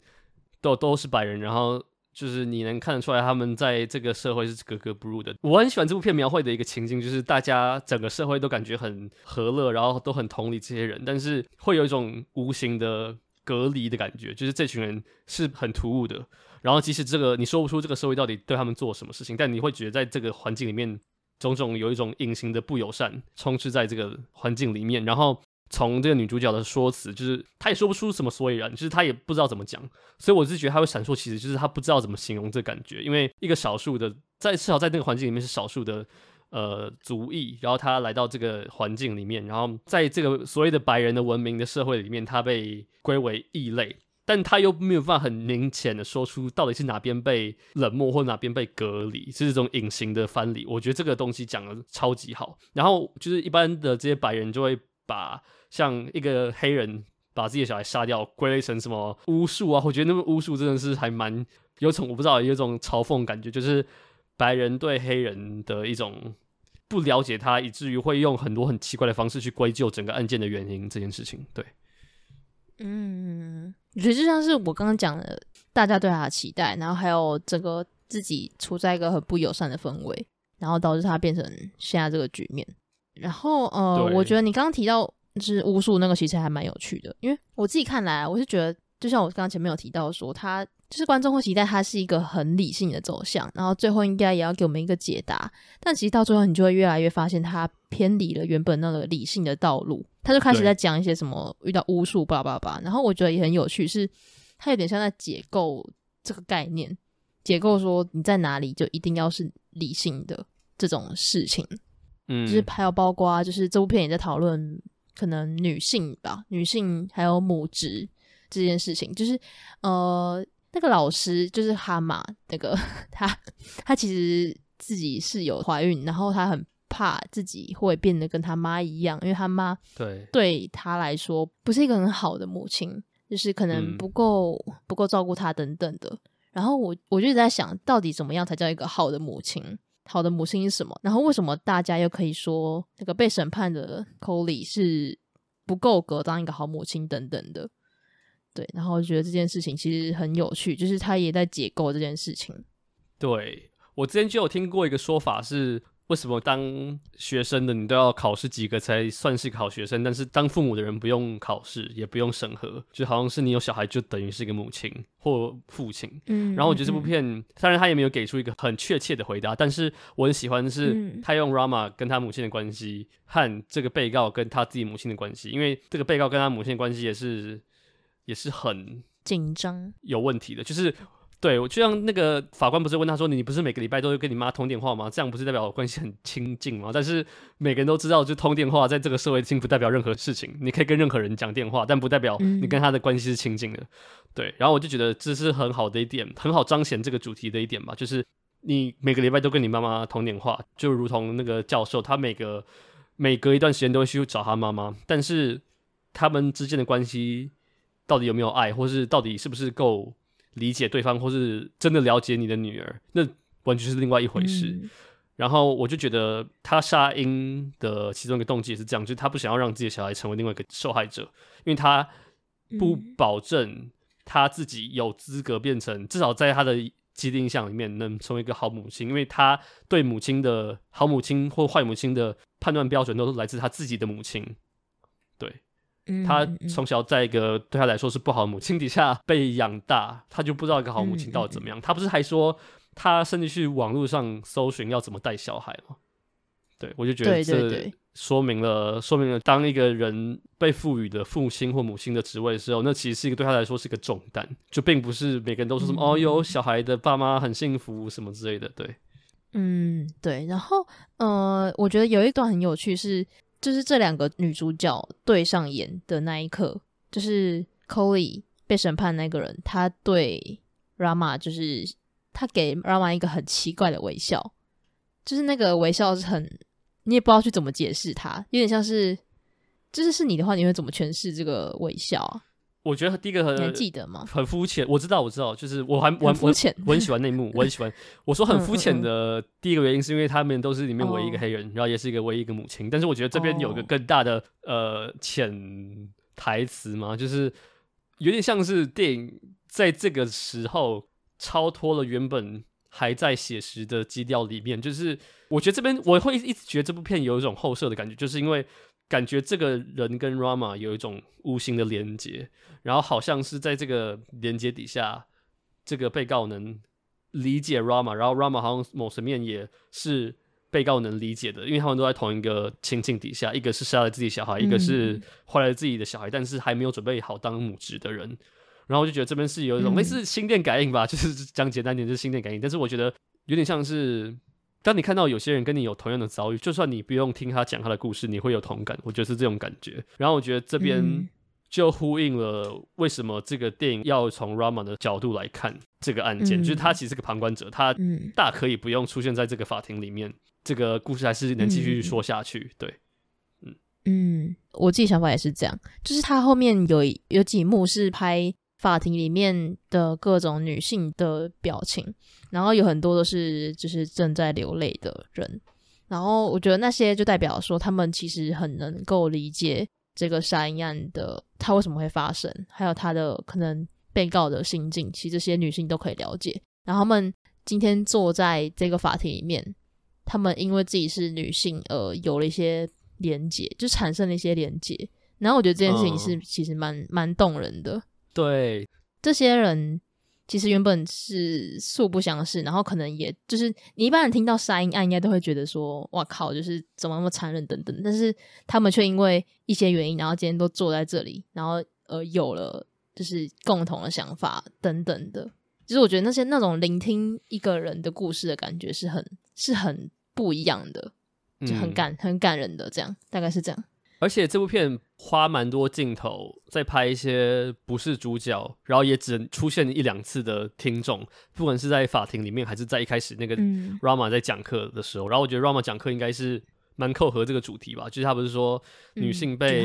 都都是白人，然后。就是你能看得出来，他们在这个社会是格格不入的。我很喜欢这部片描绘的一个情境，就是大家整个社会都感觉很和乐，然后都很同理这些人，但是会有一种无形的隔离的感觉，就是这群人是很突兀的。然后即使这个你说不出这个社会到底对他们做什么事情，但你会觉得在这个环境里面，种种有一种隐形的不友善充斥在这个环境里面，然后。从这个女主角的说辞，就是她也说不出什么所以然，就是她也不知道怎么讲，所以我是觉得她会闪烁，其实就是她不知道怎么形容这感觉，因为一个少数的，在至少在那个环境里面是少数的呃族裔，然后她来到这个环境里面，然后在这个所谓的白人的文明的社会里面，她被归为异类，但她又没有办法很明显的说出到底是哪边被冷漠或哪边被隔离，是这种隐形的藩篱。我觉得这个东西讲的超级好，然后就是一般的这些白人就会把。像一个黑人把自己的小孩杀掉，归类成什么巫术啊？我觉得那个巫术真的是还蛮有种，我不知道有种嘲讽感觉，就是白人对黑人的一种不了解他，以至于会用很多很奇怪的方式去归咎整个案件的原因这件事情。对，嗯，我觉得就像是我刚刚讲的，大家对他的期待，然后还有整个自己处在一个很不友善的氛围，然后导致他变成现在这个局面。然后呃，我觉得你刚刚提到。就是巫术那个其实还蛮有趣的，因为我自己看来，我是觉得，就像我刚刚前面有提到说，他就是观众会期待他是一个很理性的走向，然后最后应该也要给我们一个解答。但其实到最后，你就会越来越发现他偏离了原本那个理性的道路，他就开始在讲一些什么遇到巫术，巴拉巴拉。然后我觉得也很有趣，是他有点像在解构这个概念，解构说你在哪里就一定要是理性的这种事情。嗯，就是还有包括就是这部片也在讨论。可能女性吧，女性还有母职这件事情，就是呃，那个老师就是哈玛，那个他他其实自己是有怀孕，然后他很怕自己会变得跟他妈一样，因为他妈对对他来说不是一个很好的母亲，就是可能不够、嗯、不够照顾他等等的。然后我我就在想，到底怎么样才叫一个好的母亲？好的母亲是什么？然后为什么大家又可以说那个被审判的 Cole 是不够格当一个好母亲等等的？对，然后我觉得这件事情其实很有趣，就是他也在解构这件事情。对，我之前就有听过一个说法是。为什么当学生的你都要考试及格才算是个好学生？但是当父母的人不用考试，也不用审核，就好像是你有小孩就等于是一个母亲或父亲。嗯，然后我觉得这部片，嗯、当然他也没有给出一个很确切的回答，但是我很喜欢的是他用 Rama 跟他母亲的关系和这个被告跟他自己母亲的关系，因为这个被告跟他母亲的关系也是也是很紧张有问题的，就是。对，我就像那个法官不是问他说：“你不是每个礼拜都会跟你妈通电话吗？这样不是代表关系很亲近吗？”但是每个人都知道，就通电话在这个社会性不代表任何事情。你可以跟任何人讲电话，但不代表你跟他的关系是亲近的。嗯、对，然后我就觉得这是很好的一点，很好彰显这个主题的一点吧。就是你每个礼拜都跟你妈妈通电话，就如同那个教授，他每个每隔一段时间都会去找他妈妈，但是他们之间的关系到底有没有爱，或是到底是不是够？理解对方，或是真的了解你的女儿，那完全是另外一回事。嗯、然后我就觉得他杀婴的其中一个动机也是这样，就是他不想要让自己的小孩成为另外一个受害者，因为他不保证他自己有资格变成，至少在他的既定印象里面能成为一个好母亲，因为他对母亲的好母亲或坏母亲的判断标准都是来自他自己的母亲。对，他从小在一个对他来说是不好的母亲底下被养大，他就不知道一个好母亲到底怎么样。他不是还说？他甚至去网络上搜寻要怎么带小孩吗？对，我就觉得这说明了，说明了当一个人被赋予的父亲或母亲的职位的时候，那其实是一个对他来说是一个重担，就并不是每个人都说什么、嗯、哦，有小孩的爸妈很幸福什么之类的。对，嗯，对。然后，呃，我觉得有一段很有趣是，就是这两个女主角对上眼的那一刻，就是 Colly 被审判那个人，他对 Rama 就是。他给 Rama 一个很奇怪的微笑，就是那个微笑是很，你也不知道去怎么解释它，有点像是，就是是你的话，你会怎么诠释这个微笑啊？我觉得第一个很，你记得吗？很肤浅，我知道，我知道，就是我还我肤浅，我很喜欢那一幕，我很喜欢。我说很肤浅的第一个原因是因为他们都是里面唯一一个黑人，哦、然后也是一个唯一一个母亲。但是我觉得这边有个更大的、哦、呃潜台词嘛，就是有点像是电影在这个时候。超脱了原本还在写实的基调里面，就是我觉得这边我会一直觉得这部片有一种后设的感觉，就是因为感觉这个人跟 Rama 有一种无形的连接，然后好像是在这个连接底下，这个被告能理解 Rama，然后 Rama 好像某层面也是被告能理解的，因为他们都在同一个情境底下，一个是杀了自己小孩，一个是坏了自己的小孩，但是还没有准备好当母职的人。然后我就觉得这边是有一种类似心电感应吧，嗯、就是讲简单点就是心电感应。但是我觉得有点像是，当你看到有些人跟你有同样的遭遇，就算你不用听他讲他的故事，你会有同感。我觉得是这种感觉。然后我觉得这边就呼应了为什么这个电影要从 Rama 的角度来看这个案件，嗯、就是他其实是个旁观者，他大可以不用出现在这个法庭里面，这个故事还是能继续说下去。对，嗯嗯，我自己想法也是这样，就是他后面有有几幕是拍。法庭里面的各种女性的表情，然后有很多都是就是正在流泪的人，然后我觉得那些就代表说他们其实很能够理解这个杀婴案的它为什么会发生，还有他的可能被告的心境，其实这些女性都可以了解。然后他们今天坐在这个法庭里面，他们因为自己是女性而有了一些连结，就产生了一些连结。然后我觉得这件事情是其实蛮蛮动人的。对，这些人其实原本是素不相识，然后可能也就是你一般人听到杀婴案，应该都会觉得说，哇靠，就是怎么那么残忍等等。但是他们却因为一些原因，然后今天都坐在这里，然后呃有了就是共同的想法等等的。其实我觉得那些那种聆听一个人的故事的感觉是很是很不一样的，就很感、嗯、很感人的，这样大概是这样。而且这部片花蛮多镜头在拍一些不是主角，然后也只出现一两次的听众，不管是在法庭里面，还是在一开始那个 Rama 在讲课的时候。嗯、然后我觉得 Rama 讲课应该是蛮扣合这个主题吧，就是他不是说女性被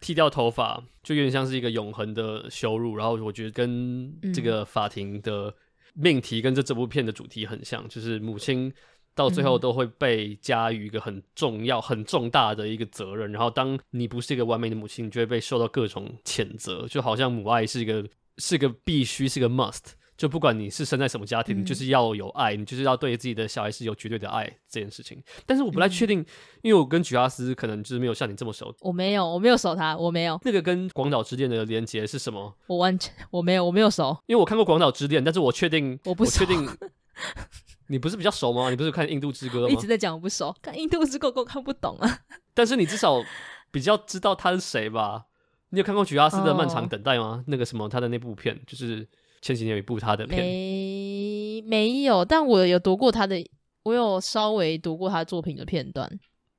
剃掉头发，就有点像是一个永恒的羞辱。然后我觉得跟这个法庭的命题跟这这部片的主题很像，就是母亲。到最后都会被加于一个很重要、很重大的一个责任，然后当你不是一个完美的母亲，你就会被受到各种谴责，就好像母爱是一个是一个必须，是个 must，就不管你是生在什么家庭，你就是要有爱，你就是要对自己的小孩是有绝对的爱这件事情。但是我不太确定，因为我跟举阿斯可能就是没有像你这么熟，我没有，我没有熟他，我没有。那个跟广岛之恋的连接是什么？我完全我没有，我没有熟，因为我看过广岛之恋，但是我确定我不确定你不是比较熟吗？你不是看《印度之歌》吗？一直在讲我不熟，看《印度之歌》我看不懂啊。但是你至少比较知道他是谁吧？你有看过举哈斯的《漫长等待》吗？Oh. 那个什么他的那部片，就是前几年有一部他的片。没没有，但我有读过他的，我有稍微读过他作品的片段。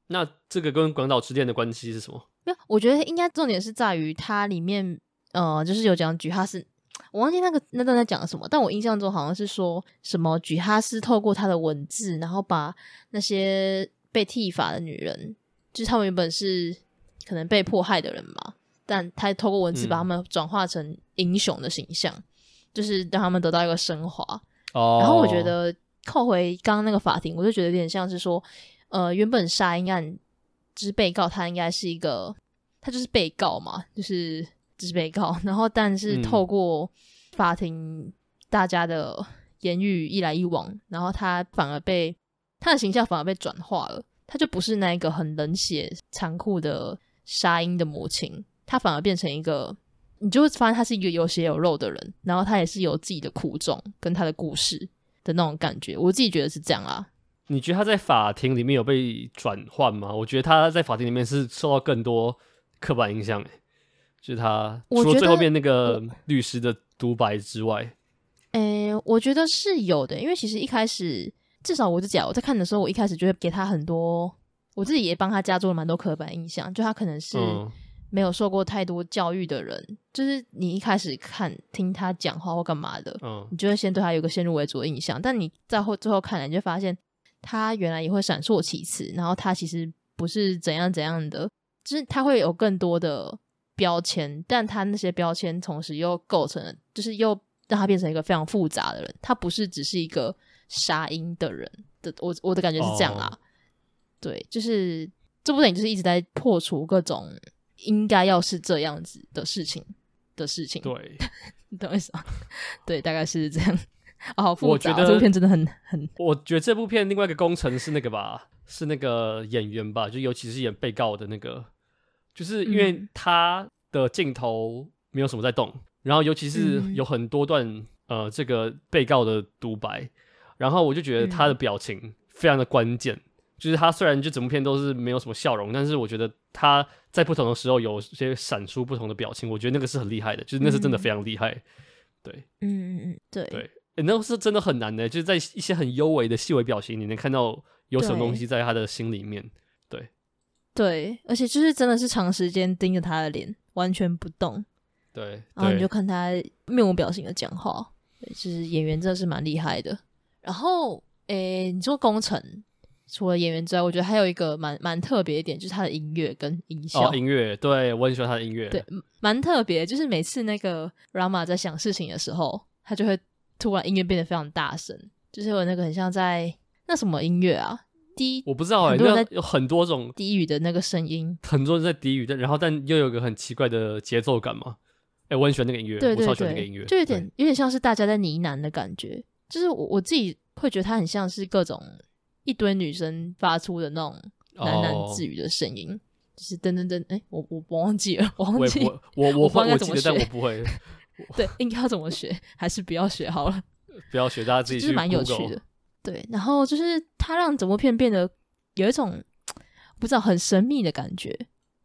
那这个跟广岛之恋的关系是什么？没有，我觉得应该重点是在于它里面，呃，就是有讲举哈斯。我忘记那个那段在讲什么，但我印象中好像是说什么举哈斯透过他的文字，然后把那些被剃发的女人，就是他们原本是可能被迫害的人嘛，但他透过文字把他们转化成英雄的形象，嗯、就是让他们得到一个升华。哦，然后我觉得扣回刚刚那个法庭，我就觉得有点像是说，呃，原本杀婴案就是被告，他应该是一个，他就是被告嘛，就是就是被告。然后，但是透过法庭大家的言语一来一往，然后他反而被他的形象反而被转化了，他就不是那一个很冷血、残酷的杀婴的母亲，他反而变成一个。你就会发现他是一个有血有肉的人，然后他也是有自己的苦衷跟他的故事的那种感觉。我自己觉得是这样啊。你觉得他在法庭里面有被转换吗？我觉得他在法庭里面是受到更多刻板印象，就是他除了最后面那个律师的独白之外，诶、欸，我觉得是有的。因为其实一开始，至少我自己我在看的时候，我一开始就会给他很多，我自己也帮他加注了蛮多刻板印象，就他可能是。嗯没有受过太多教育的人，就是你一开始看听他讲话或干嘛的，嗯，你就会先对他有个先入为主的印象。但你在后最后看来，你就发现他原来也会闪烁其词，然后他其实不是怎样怎样的，就是他会有更多的标签，但他那些标签同时又构成了，就是又让他变成一个非常复杂的人。他不是只是一个杀婴的人的，我我的感觉是这样啦。哦、对，就是这部电影就是一直在破除各种。应该要是这样子的事情的事情，对，你懂我意思吗？对，大概是这样。哦，好复杂，我觉得这部片真的很很。我觉得这部片另外一个工程是那个吧，是那个演员吧，就尤其是演被告的那个，就是因为他的镜头没有什么在动，嗯、然后尤其是有很多段、嗯、呃这个被告的独白，然后我就觉得他的表情非常的关键。嗯就是他虽然就整部片都是没有什么笑容，但是我觉得他在不同的时候有些闪出不同的表情，我觉得那个是很厉害的，就是那是真的非常厉害。嗯、对，嗯嗯嗯，对。对、欸，那是真的很难的，就是在一些很幽微的细微表情，你能看到有什么东西在他的心里面。对对，而且就是真的是长时间盯着他的脸，完全不动。对，然后你就看他面无表情的讲话，对，就是演员真的是蛮厉害的。然后，诶、欸，你说工程。除了演员之外，我觉得还有一个蛮蛮特别一点，就是他的音乐跟音效。哦，音乐，对，我很喜欢他的音乐。对，蛮特别，就是每次那个 Rama 在想事情的时候，他就会突然音乐变得非常大声，就是有那个很像在那什么音乐啊，低，我不知道哎、欸，那有很多种低语的那个声音，很多人在低语，但然后但又有个很奇怪的节奏感嘛。哎、欸，我很喜欢那个音乐，对对对，我超喜欢那个音乐，就有点有点像是大家在呢喃的感觉，就是我我自己会觉得它很像是各种。一堆女生发出的那种喃喃自语的声音，oh. 就是噔噔噔，哎、欸，我我我忘记了，我忘记，我我 我我记得，但我不会。对，应该要怎么学，还是不要学好了。不要学，大家自己去。就是蛮有趣的，对。然后就是它让整部片变得有一种不知道很神秘的感觉，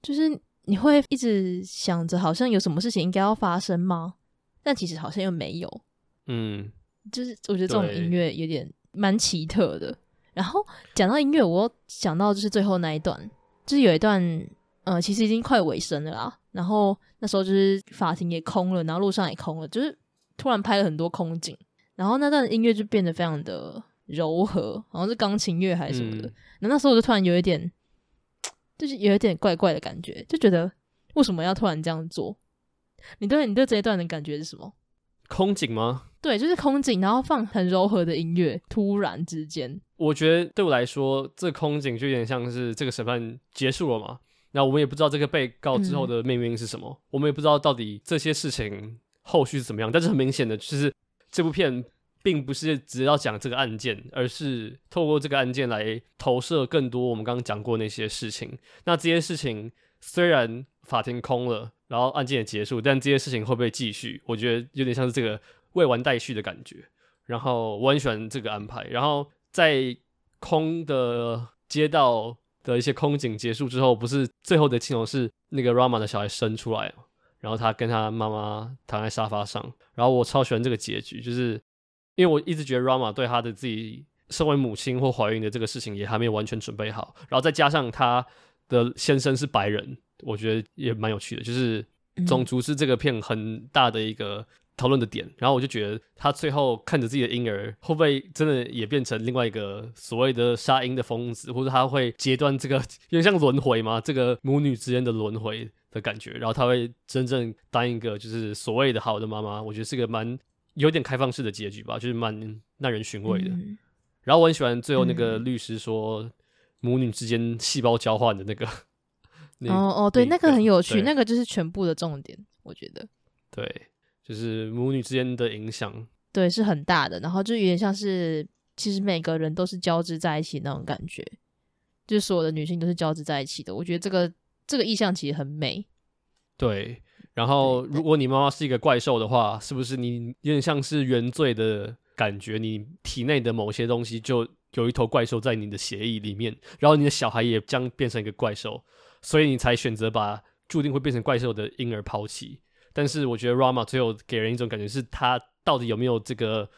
就是你会一直想着，好像有什么事情应该要发生吗？但其实好像又没有。嗯，就是我觉得这种音乐有点蛮奇特的。然后讲到音乐，我想到就是最后那一段，就是有一段，呃，其实已经快尾声了啦。然后那时候就是法庭也空了，然后路上也空了，就是突然拍了很多空景，然后那段音乐就变得非常的柔和，好像是钢琴乐还是什么的。那、嗯、那时候我就突然有一点，就是有一点怪怪的感觉，就觉得为什么要突然这样做？你对你对这一段的感觉是什么？空景吗？对，就是空景，然后放很柔和的音乐，突然之间。我觉得对我来说，这个空景就有点像是这个审判结束了嘛。那我们也不知道这个被告之后的命运是什么，嗯、我们也不知道到底这些事情后续是怎么样。但是很明显的，就是这部片并不是只要讲这个案件，而是透过这个案件来投射更多我们刚刚讲过那些事情。那这些事情虽然法庭空了，然后案件也结束，但这些事情会不会继续？我觉得有点像是这个未完待续的感觉。然后我很喜欢这个安排。然后。在空的街道的一些空景结束之后，不是最后的镜头是那个 Rama 的小孩生出来，然后他跟他妈妈躺在沙发上，然后我超喜欢这个结局，就是因为我一直觉得 Rama 对他的自己身为母亲或怀孕的这个事情也还没有完全准备好，然后再加上他的先生是白人，我觉得也蛮有趣的，就是种族是这个片很大的一个。讨论的点，然后我就觉得他最后看着自己的婴儿，会不会真的也变成另外一个所谓的杀婴的疯子，或者他会截断这个有点像轮回嘛，这个母女之间的轮回的感觉，然后他会真正当一个就是所谓的好的妈妈，我觉得是个蛮有点开放式的结局吧，就是蛮耐人寻味的。嗯、然后我很喜欢最后那个律师说母女之间细胞交换的那个。嗯、哦哦，对，那个很有趣，那个就是全部的重点，我觉得。对，就是母女之间的影响，对，是很大的。然后就有点像是，其实每个人都是交织在一起那种感觉，就是所有的女性都是交织在一起的。我觉得这个这个意象其实很美。对，然后如果你妈妈是一个怪兽的话，是不是你有点像是原罪的感觉？你体内的某些东西就有一头怪兽在你的血液里面，然后你的小孩也将变成一个怪兽，所以你才选择把注定会变成怪兽的婴儿抛弃。但是我觉得 Rama 最后给人一种感觉，是他到底有没有这个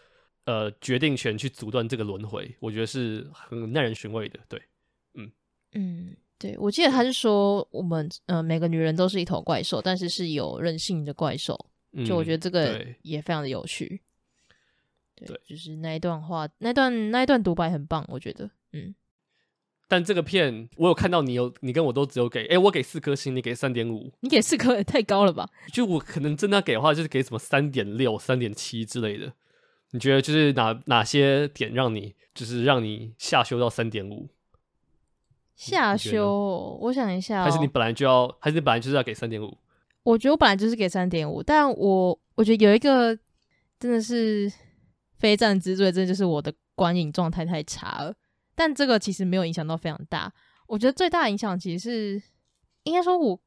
呃决定权去阻断这个轮回？我觉得是很耐人寻味的。对，嗯嗯，对，我记得他是说我们呃每个女人都是一头怪兽，但是是有任性的怪兽。就我觉得这个也非常的有趣。对，对，就是那一段话，那段那一段独白很棒，我觉得，嗯。但这个片我有看到你有，你跟我都只有给，哎、欸，我给四颗星，你给三点五，你给四颗也太高了吧？就我可能真的要给的话，就是给什么三点六、三点七之类的。你觉得就是哪哪些点让你就是让你下修到三点五？下修，我想一下、喔，还是你本来就要，还是你本来就是要给三点五？我觉得我本来就是给三点五，但我我觉得有一个真的是非战之罪，这就是我的观影状态太差了。但这个其实没有影响到非常大，我觉得最大的影响其实是，应该说我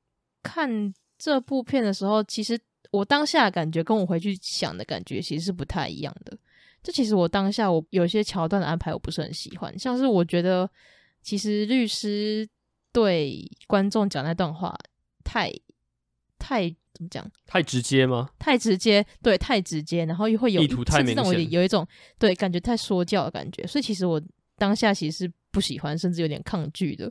看这部片的时候，其实我当下感觉跟我回去想的感觉其实是不太一样的。这其实我当下我有些桥段的安排我不是很喜欢，像是我觉得其实律师对观众讲那段话太太怎么讲？太直接吗？太直接，对，太直接，然后又会有意图太明显，我有一种对感觉太说教的感觉，所以其实我。当下其实是不喜欢，甚至有点抗拒的。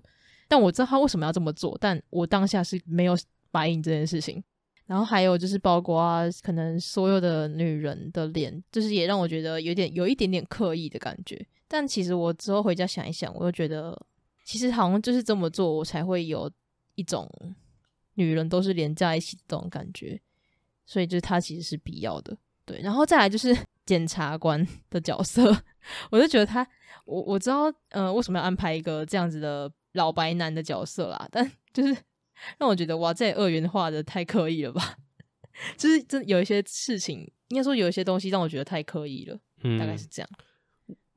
但我知道他为什么要这么做，但我当下是没有答应这件事情。然后还有就是，包括啊可能所有的女人的脸，就是也让我觉得有点有一点点刻意的感觉。但其实我之后回家想一想，我又觉得其实好像就是这么做，我才会有一种女人都是连在一起的这种感觉。所以就是他其实是必要的，对。然后再来就是 检察官的角色，我就觉得他。我我知道，呃，为什么要安排一个这样子的老白男的角色啦？但 就是让我觉得，哇，这二元化的太刻意了吧？就是这有一些事情，应该说有一些东西让我觉得太刻意了，嗯，大概是这样。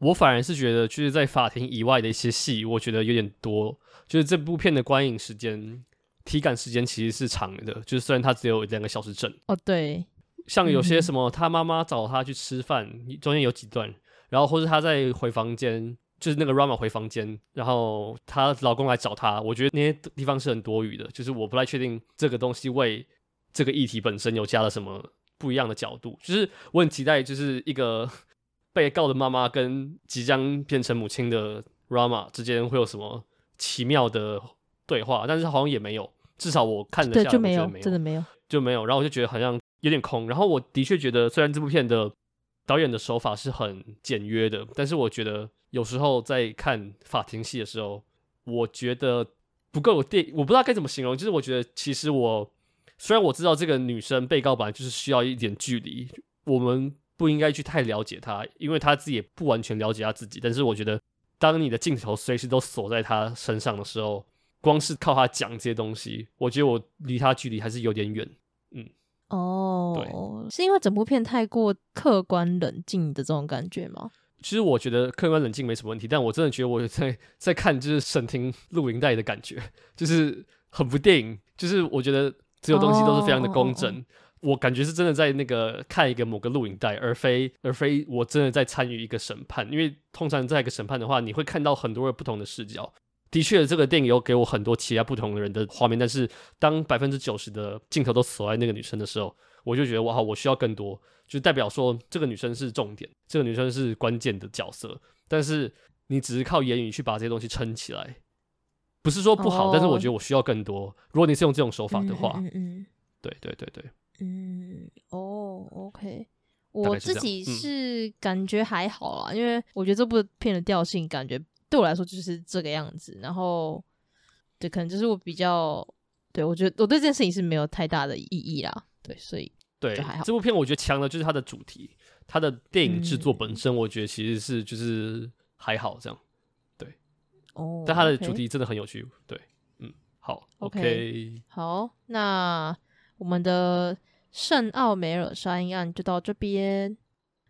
我反而是觉得，就是在法庭以外的一些戏，我觉得有点多。就是这部片的观影时间、体感时间其实是长的，就是虽然它只有两个小时整。哦，对，像有些什么，他妈妈找他去吃饭，中间有几段。然后或者他在回房间，就是那个 Rama 回房间，然后她老公来找她，我觉得那些地方是很多余的，就是我不太确定这个东西为这个议题本身有加了什么不一样的角度，就是我很期待，就是一个被告的妈妈跟即将变成母亲的 Rama 之间会有什么奇妙的对话，但是好像也没有，至少我看了下来就没有，真的没有，就没有，然后我就觉得好像有点空，然后我的确觉得虽然这部片的。导演的手法是很简约的，但是我觉得有时候在看法庭戏的时候，我觉得不够有电，我不知道该怎么形容。就是我觉得其实我虽然我知道这个女生被告本来就是需要一点距离，我们不应该去太了解他，因为他自己也不完全了解他自己。但是我觉得，当你的镜头随时都锁在他身上的时候，光是靠他讲这些东西，我觉得我离他距离还是有点远。嗯。哦，对，是因为整部片太过客观冷静的这种感觉吗？其实我觉得客观冷静没什么问题，但我真的觉得我在 在看就是审庭录影带的感觉，就是很不电影，就是我觉得所有东西都是非常的工整，哦、我感觉是真的在那个看一个某个录影带，而非而非我真的在参与一个审判，因为通常在一个审判的话，你会看到很多的不同的视角。的确，这个电影有给我很多其他不同的人的画面，但是当百分之九十的镜头都锁在那个女生的时候，我就觉得哇，我需要更多，就代表说这个女生是重点，这个女生是关键的角色。但是你只是靠言语去把这些东西撑起来，不是说不好，哦、但是我觉得我需要更多。如果你是用这种手法的话，嗯，嗯，嗯对对对对，嗯，哦，OK，我自己是感觉还好啦，嗯、因为我觉得这部片的调性感觉。对我来说就是这个样子，然后对，可能就是我比较对我觉得我对这件事情是没有太大的意义啦，对，所以对这部片我觉得强的就是它的主题，它的电影制作本身，我觉得其实是就是还好这样。对，哦，但它的主题真的很有趣。对，嗯，好，OK，, okay 好，那我们的圣奥梅尔杀婴案就到这边。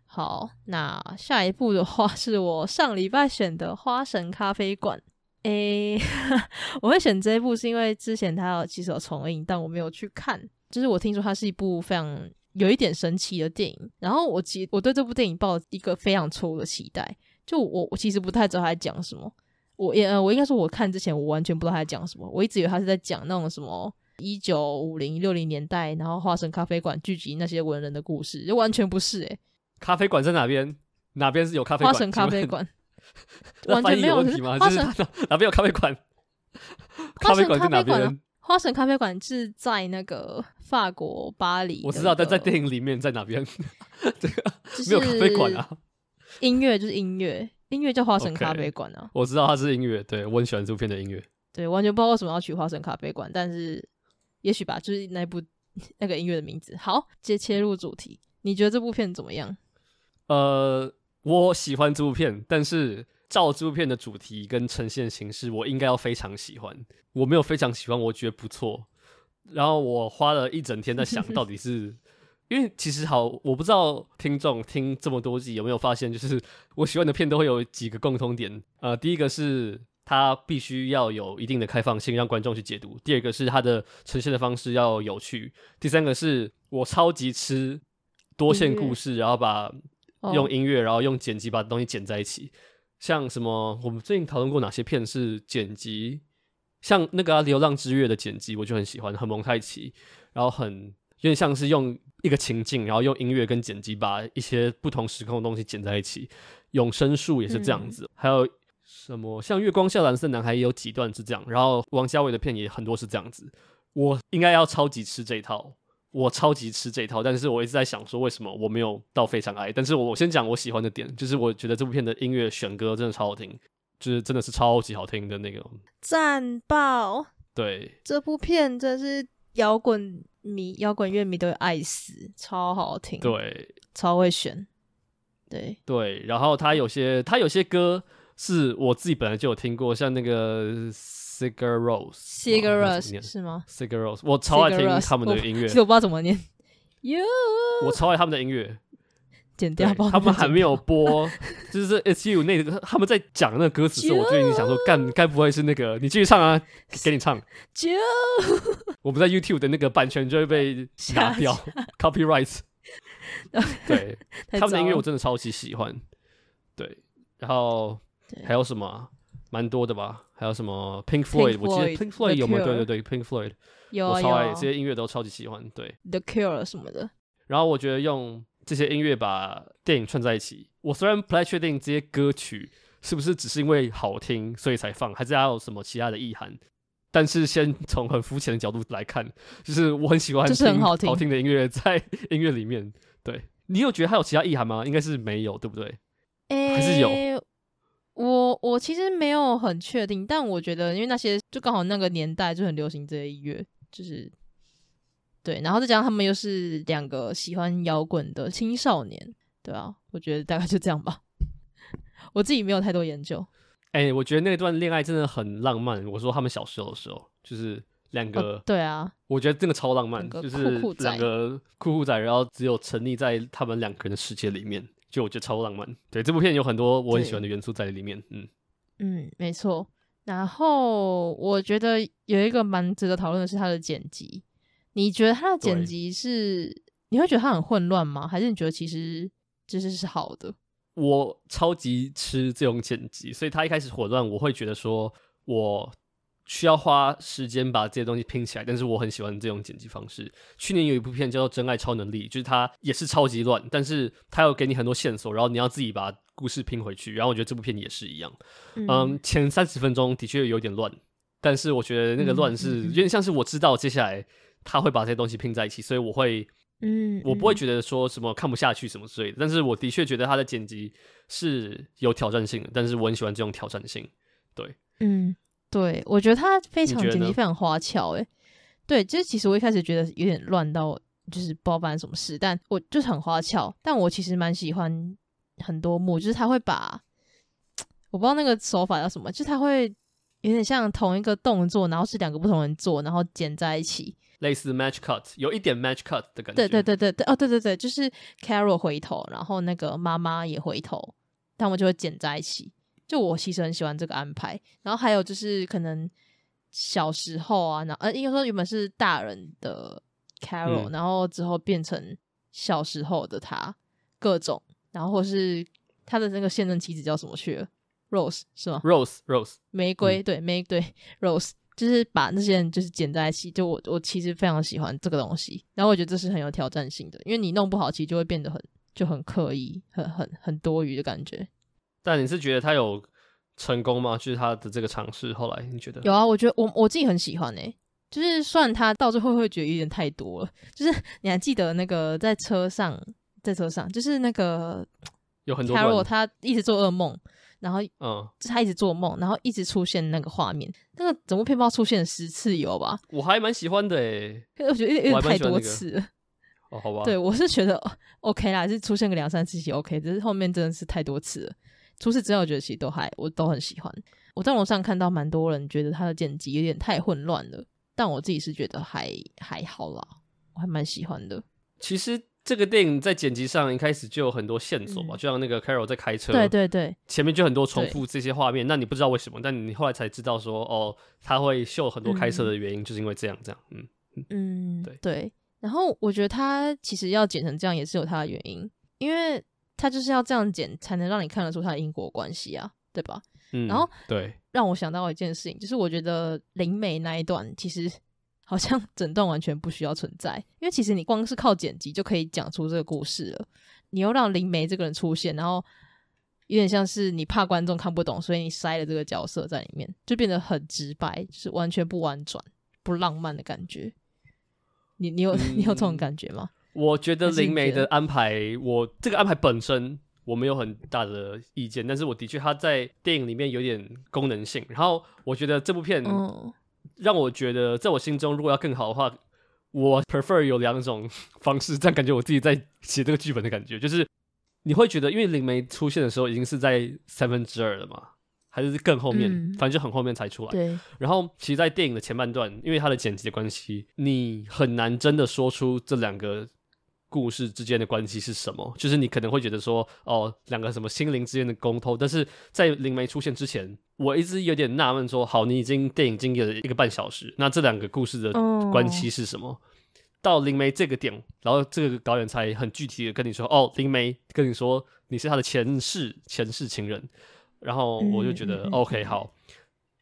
好，那下一部的话 是我上礼拜选的《花神咖啡馆》。诶，我会选这一部是因为之前它有其实有重映，但我没有去看。就是我听说它是一部非常有一点神奇的电影，然后我其我对这部电影抱一个非常错误的期待。就我我其实不太知道他在讲什么。我也呃我应该说我看之前我完全不知道他在讲什么。我一直以为他是在讲那种什么一九五零六零年代，然后花神咖啡馆聚集那些文人的故事，就完全不是哎、欸。咖啡馆在哪边？哪边是有咖啡馆？花神咖啡馆，完全没 有问题吗？花神 哪边有咖啡馆？咖啡馆在哪边？花神咖啡馆是在那个法国巴黎。我知道，但在电影里面在哪边？这个没有咖啡馆啊。音乐就是音乐，音乐叫花神咖啡馆啊。我知道它是音乐，对，我很喜欢这部片的音乐。对，完全不知道为什么要取花神咖啡馆，但是也许吧，就是那部那个音乐的名字。好，接切入主题，你觉得这部片怎么样？呃，我喜欢这部片，但是照这部片的主题跟呈现形式，我应该要非常喜欢。我没有非常喜欢，我觉得不错。然后我花了一整天在想到底是，因为其实好，我不知道听众听这么多集有没有发现，就是我喜欢的片都会有几个共通点。呃，第一个是它必须要有一定的开放性，让观众去解读；第二个是它的呈现的方式要有趣；第三个是我超级吃多线故事，然后把。用音乐，然后用剪辑把东西剪在一起，像什么？我们最近讨论过哪些片是剪辑？像那个、啊《流浪之月》的剪辑，我就很喜欢，很蒙太奇，然后很有点像是用一个情境，然后用音乐跟剪辑把一些不同时空的东西剪在一起。永生树也是这样子，嗯、还有什么？像《月光下蓝色男孩》也有几段是这样，然后王家卫的片也很多是这样子。我应该要超级吃这一套。我超级吃这一套，但是我一直在想说，为什么我没有到非常爱？但是我我先讲我喜欢的点，就是我觉得这部片的音乐选歌真的超好听，就是真的是超级好听的那个赞爆。对，这部片真是摇滚迷、摇滚乐迷都会爱死，超好听。对，超会选。对对，然后他有些他有些歌是我自己本来就有听过，像那个。Rós 是吗 Rós，我超爱听他们的音乐。其实 我不知道怎么念。You，我超爱他们的音乐。剪掉，他们还没有播，就是 It's You 那个，他们在讲那个歌词的时候，我就已经想说，干，该不会是那个？你继续唱啊，给你唱。我们在 YouTube 的那个版权就会被拿掉，Copyright。对，他们的音乐我真的超级喜欢。对，然后还有什么？蛮多的吧？还有什么 Pink Floyd？我记得 Pink Floyd 有没有？对对对，Pink Floyd 有，我超爱这些音乐，都超级喜欢。对，The Cure 什么的。然后我觉得用这些音乐把电影串在一起，我虽然不太确定这些歌曲是不是只是因为好听所以才放，还是还有什么其他的意涵。但是先从很肤浅的角度来看，就是我很喜欢听好听的音乐在音乐里面。对，你有觉得它有其他意涵吗？应该是没有，对不对？欸、还是有？我我其实没有很确定，但我觉得，因为那些就刚好那个年代就很流行这些音乐，就是对，然后再加上他们又是两个喜欢摇滚的青少年，对啊，我觉得大概就这样吧。我自己没有太多研究。哎、欸，我觉得那段恋爱真的很浪漫。我说他们小时候的时候，就是两个、哦，对啊，我觉得真的超浪漫，就是两个酷酷仔，然后只有沉溺在他们两个人的世界里面。就我觉得超浪漫，对，这部片有很多我很喜欢的元素在里面，嗯嗯，没错。然后我觉得有一个蛮值得讨论的是它的剪辑，你觉得它的剪辑是你会觉得它很混乱吗？还是你觉得其实其实是好的？我超级吃这种剪辑，所以它一开始混乱，我会觉得说我。需要花时间把这些东西拼起来，但是我很喜欢这种剪辑方式。去年有一部片叫做《真爱超能力》，就是它也是超级乱，但是它有给你很多线索，然后你要自己把故事拼回去。然后我觉得这部片也是一样，嗯，嗯，前三十分钟的确有点乱，但是我觉得那个乱是有点像是我知道接下来他会把这些东西拼在一起，所以我会，嗯，我不会觉得说什么看不下去什么之类的。但是我的确觉得他的剪辑是有挑战性的，但是我很喜欢这种挑战性，对，嗯。对，我觉得他非常剪辑非常花俏，诶，对，就是其实我一开始觉得有点乱到，就是不知道发生什么事，但我就是很花俏，但我其实蛮喜欢很多幕，就是他会把，我不知道那个手法叫什么，就是他会有点像同一个动作，然后是两个不同人做，然后剪在一起，类似 match cut，有一点 match cut 的感觉。对对对对对，哦对对对，就是 Carol 回头，然后那个妈妈也回头，他们就会剪在一起。就我其实很喜欢这个安排。然后还有就是可能小时候啊，然后呃应该说原本是大人的 Carol，、嗯、然后之后变成小时候的他，各种，然后或是他的那个现任妻子叫什么去了？Rose 是吗？Rose Rose 玫瑰、嗯、对玫瑰 Rose 就是把那些人就是剪在一起，就我我其实非常喜欢这个东西，然后我觉得这是很有挑战性的，因为你弄不好，其实就会变得很就很刻意，很很很多余的感觉。但你是觉得他有成功吗？就是他的这个尝试，后来你觉得？有啊，我觉得我我自己很喜欢诶、欸，就是算他到最后会觉得有点太多了，就是 你还记得那个在车上，在车上，就是那个 有很多 Carol 他一直做噩梦。然后，嗯，他一直做梦，然后一直出现那个画面，那个整部片包出现了十次有吧？我还蛮喜欢的诶，我觉得有点太多次了。哦，好吧。对，我是觉得 OK 啦，是出现个两三次也 OK，只是后面真的是太多次了。除此之外，我觉得其实都还我都很喜欢。我在网上看到蛮多人觉得他的剪辑有点太混乱了，但我自己是觉得还还好啦，我还蛮喜欢的。其实。这个电影在剪辑上一开始就有很多线索嘛，嗯、就像那个 Carol 在开车，对对对，前面就很多重复这些画面，那你不知道为什么，但你后来才知道说，哦，他会秀很多开车的原因，就是因为这样这样，嗯嗯，对对。然后我觉得他其实要剪成这样也是有他的原因，因为他就是要这样剪才能让你看得出他的因果关系啊，对吧？嗯，然后对，让我想到一件事情，就是我觉得灵媒那一段其实。好像整段完全不需要存在，因为其实你光是靠剪辑就可以讲出这个故事了。你又让灵媒这个人出现，然后有点像是你怕观众看不懂，所以你塞了这个角色在里面，就变得很直白，就是完全不婉转、不浪漫的感觉。你你有、嗯、你有这种感觉吗？我觉得灵媒的安排，我这个安排本身我没有很大的意见，但是我的确他在电影里面有点功能性。然后我觉得这部片。嗯让我觉得，在我心中，如果要更好的话，我 prefer 有两种方式，这样感觉我自己在写这个剧本的感觉，就是你会觉得，因为灵媒出现的时候已经是在三分之二了嘛，还是更后面，嗯、反正就很后面才出来。对。然后，其实，在电影的前半段，因为它的剪辑的关系，你很难真的说出这两个。故事之间的关系是什么？就是你可能会觉得说，哦，两个什么心灵之间的沟通。但是在灵媒出现之前，我一直有点纳闷，说，好，你已经电影经历了一个半小时，那这两个故事的关系是什么？Oh. 到灵媒这个点，然后这个导演才很具体的跟你说，哦，灵媒跟你说你是他的前世前世情人，然后我就觉得、mm hmm. OK，好，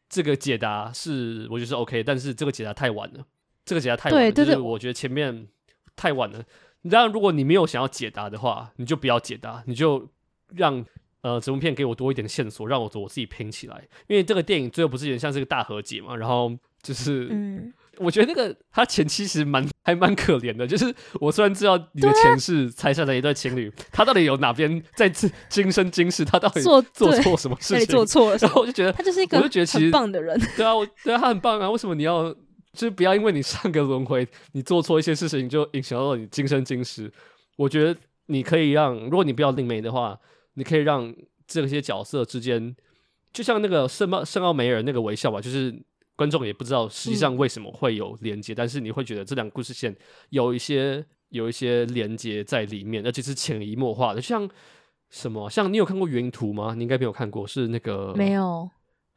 这个解答是我觉得是 OK，但是这个解答太晚了，这个解答太晚了，对对对，就是我觉得前面太晚了。当然，如果你没有想要解答的话，你就不要解答，你就让呃整部片给我多一点线索，让我我自己拼起来。因为这个电影最后不是有点像是个大和解嘛？然后就是，嗯，我觉得那个他前妻其实蛮还蛮可怜的。就是我虽然知道你的前世拆散了一对情侣，他到底有哪边在今生今世，他到底做做错什么事情？做错了，然后我就觉得他就是一个我就觉得其实很棒的人。对啊，我对啊，他很棒啊。为什么你要？就是不要因为你上个轮回，你做错一些事情，就影响到你今生今世。我觉得你可以让，如果你不要灵媒的话，你可以让这些角色之间，就像那个圣奥圣奥梅尔那个微笑吧，就是观众也不知道实际上为什么会有连接，但是你会觉得这两个故事线有一些有一些连接在里面，而且是潜移默化的。像什么？像你有看过《云图》吗？你应该没有看过，是那个没有。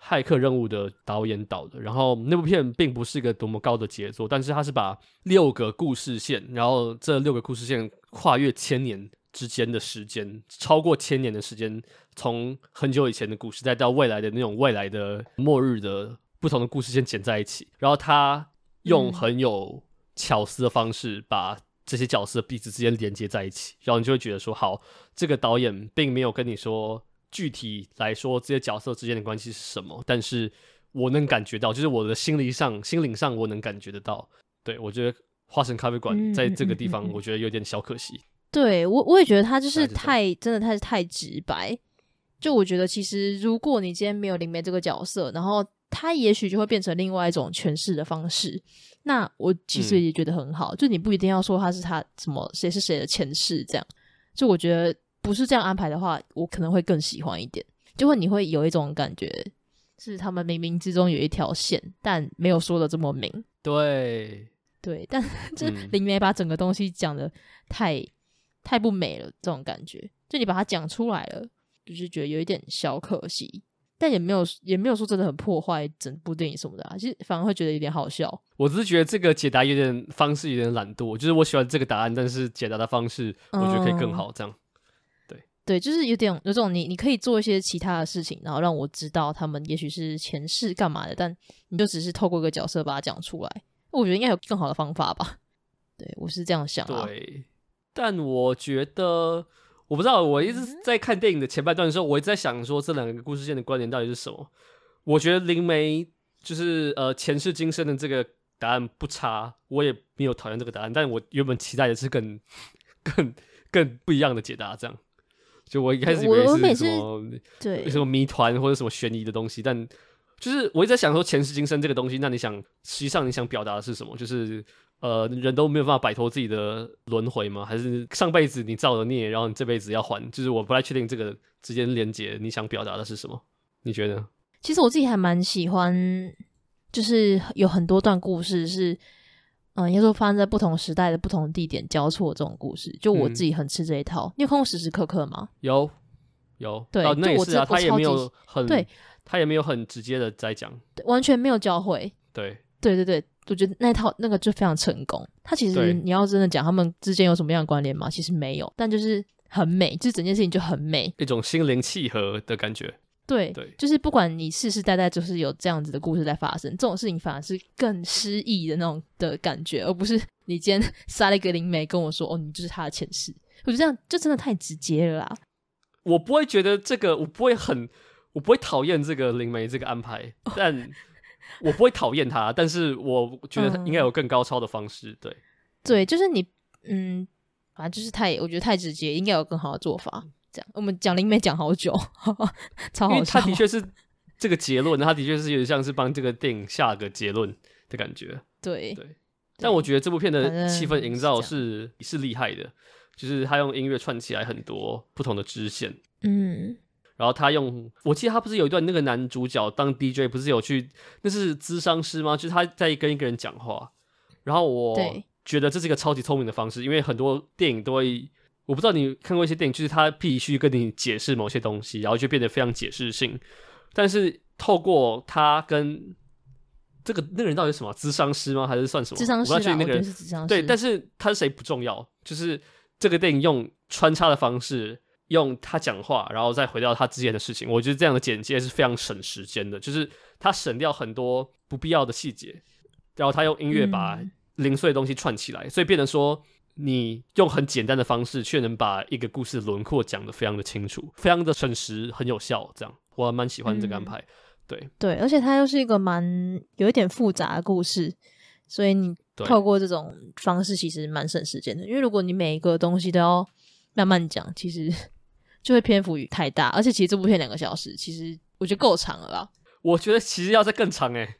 骇客任务的导演导的，然后那部片并不是一个多么高的杰作，但是他是把六个故事线，然后这六个故事线跨越千年之间的时间，超过千年的时间，从很久以前的故事，再到未来的那种未来的末日的不同的故事线剪在一起，然后他用很有巧思的方式把这些角色彼此之间连接在一起，然后你就会觉得说，好，这个导演并没有跟你说。具体来说，这些角色之间的关系是什么？但是我能感觉到，就是我的心理上、心灵上，我能感觉得到。对，我觉得花神咖啡馆在这个地方，我觉得有点小可惜。嗯嗯嗯嗯、对我，我也觉得他就是太真的，太太直白。就我觉得，其实如果你今天没有灵媒这个角色，然后他也许就会变成另外一种诠释的方式。那我其实也觉得很好，嗯、就你不一定要说他是他什么谁是谁的前世这样。就我觉得。不是这样安排的话，我可能会更喜欢一点。就会你会有一种感觉，是他们冥冥之中有一条线，但没有说的这么明。对对，但就是灵媒把整个东西讲的太、嗯、太不美了，这种感觉，就你把它讲出来了，就是觉得有一点小可惜。但也没有也没有说真的很破坏整部电影什么的啊，其实反而会觉得有点好笑。我只是觉得这个解答有点方式有点懒惰，就是我喜欢这个答案，但是解答的方式我觉得可以更好。这样，嗯、对对，就是有点有种你你可以做一些其他的事情，然后让我知道他们也许是前世干嘛的，但你就只是透过一个角色把它讲出来，我觉得应该有更好的方法吧。对，我是这样想啊。对，但我觉得。我不知道，我一直在看电影的前半段的时候，我一直在想说这两个故事线的关联到底是什么。我觉得灵媒就是呃前世今生的这个答案不差，我也没有讨厌这个答案，但我原本期待的是更 更更不一样的解答。这样，就我一开始以为是什么对什么谜团或者什么悬疑的东西，但就是我一直在想说前世今生这个东西，那你想实际上你想表达的是什么？就是。呃，人都没有办法摆脱自己的轮回吗？还是上辈子你造的孽，然后你这辈子要还？就是我不太确定这个之间连接，你想表达的是什么？你觉得？其实我自己还蛮喜欢，就是有很多段故事是，嗯，应该说发生在不同时代的不同地点交错这种故事。就我自己很吃这一套。嗯、你有看过时时刻刻吗？有，有。对，哦、那也是啊，他也没有很，对，他也没有很直接的在讲，完全没有教会。对，对对对。我觉得那套那个就非常成功。他其实你要真的讲他们之间有什么样的关联吗？其实没有，但就是很美，就整件事情就很美，一种心灵契合的感觉。对对，就是不管你世世代代就是有这样子的故事在发生，这种事情反而是更诗意的那种的感觉，而不是你今天 杀了一个灵媒跟我说哦，你就是他的前世。我觉得这样就真的太直接了啦。我不会觉得这个，我不会很，我不会讨厌这个灵媒这个安排，但。我不会讨厌他，但是我觉得他应该有更高超的方式。嗯、对，对，就是你，嗯，反正就是太，我觉得太直接，应该有更好的做法。这样，我们讲灵媒讲好久，超好笑。他的确是这个结论，他的确是有点像是帮这个电影下个结论的感觉。对对，但我觉得这部片的气氛营造是是厉害的，就是他用音乐串起来很多不同的支线。嗯。然后他用，我记得他不是有一段那个男主角当 DJ，不是有去，那是咨商师吗？就是他在跟一个人讲话。然后我觉得这是一个超级聪明的方式，因为很多电影都会，我不知道你看过一些电影，就是他必须跟你解释某些东西，然后就变得非常解释性。但是透过他跟这个那个人到底是什么咨商师吗？还是算什么？咨商师，我要确定那个人对，但是他是谁不重要，就是这个电影用穿插的方式。用他讲话，然后再回到他之前的事情，我觉得这样的简介是非常省时间的，就是他省掉很多不必要的细节，然后他用音乐把零碎的东西串起来，嗯、所以变得说你用很简单的方式，却能把一个故事轮廓讲得非常的清楚，非常的省时，很有效。这样我还蛮喜欢这个安排。嗯、对对，而且它又是一个蛮有一点复杂的故事，所以你透过这种方式其实蛮省时间的，因为如果你每一个东西都要慢慢讲，其实。就会篇幅太大，而且其实这部片两个小时，其实我觉得够长了啦。我觉得其实要再更长诶、欸，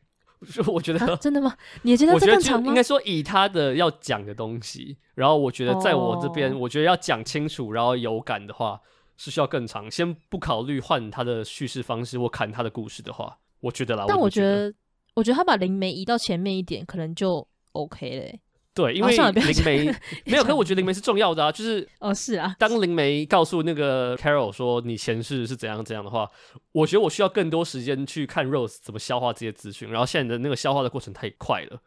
我觉得、啊、真的吗？你也觉得这更长吗？应该说以他的要讲的东西，然后我觉得在我这边，我觉得要讲清楚，然后有感的话，是需要更长。先不考虑换他的叙事方式或砍他的故事的话，我觉得啦。但我觉得，我觉得，我觉得他把灵媒移到前面一点，可能就 OK 嘞、欸。对，因为灵媒没有，可是 我觉得灵媒是重要的啊，就是哦是啊，当灵媒告诉那个 Carol 说你前世是怎样怎样的话，我觉得我需要更多时间去看 Rose 怎么消化这些资讯，然后现在的那个消化的过程太快了，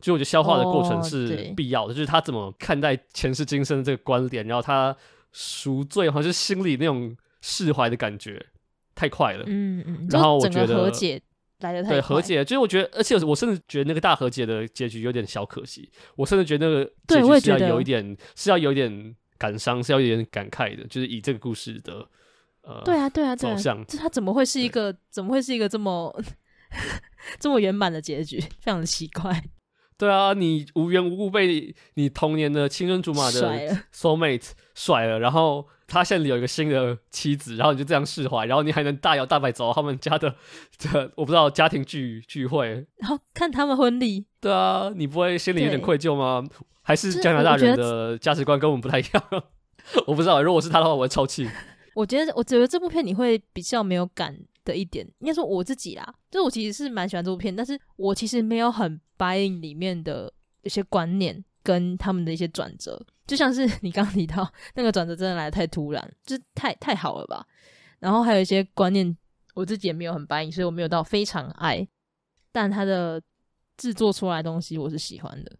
就我觉得消化的过程是必要的，哦、就是他怎么看待前世今生的这个观点，然后他赎罪，好像是心里那种释怀的感觉太快了，嗯嗯，然后我觉得。对和解，就是我觉得，而且我甚至觉得那个大和解的结局有点小可惜。我甚至觉得那个结局是要有一点，是要有一点感伤，是要有一点感慨的。就是以这个故事的呃，对啊，对啊，对啊，走向，这他怎么会是一个，怎么会是一个这么 这么圆满的结局？非常的奇怪。对啊，你无缘无故被你童年的青春竹马的 soulmate 甩了，然后。他现在有一个新的妻子，然后你就这样释怀，然后你还能大摇大摆走到他们家的这我不知道家庭聚聚会，然后看他们婚礼。对啊，你不会心里有点愧疚吗？还是加拿大人的价值观跟我们不太一样？我不知道，如果是他的话，我会超气。我觉得，我觉得这部片你会比较没有感的一点，应该说我自己啦，就是我其实是蛮喜欢这部片，但是我其实没有很 buy in 里面的一些观念跟他们的一些转折，就像是 你刚刚提到那个转折真的来得太突然，就太太好了吧。然后还有一些观念，我自己也没有很 buy 所以我没有到非常爱，但它的制作出来东西我是喜欢的，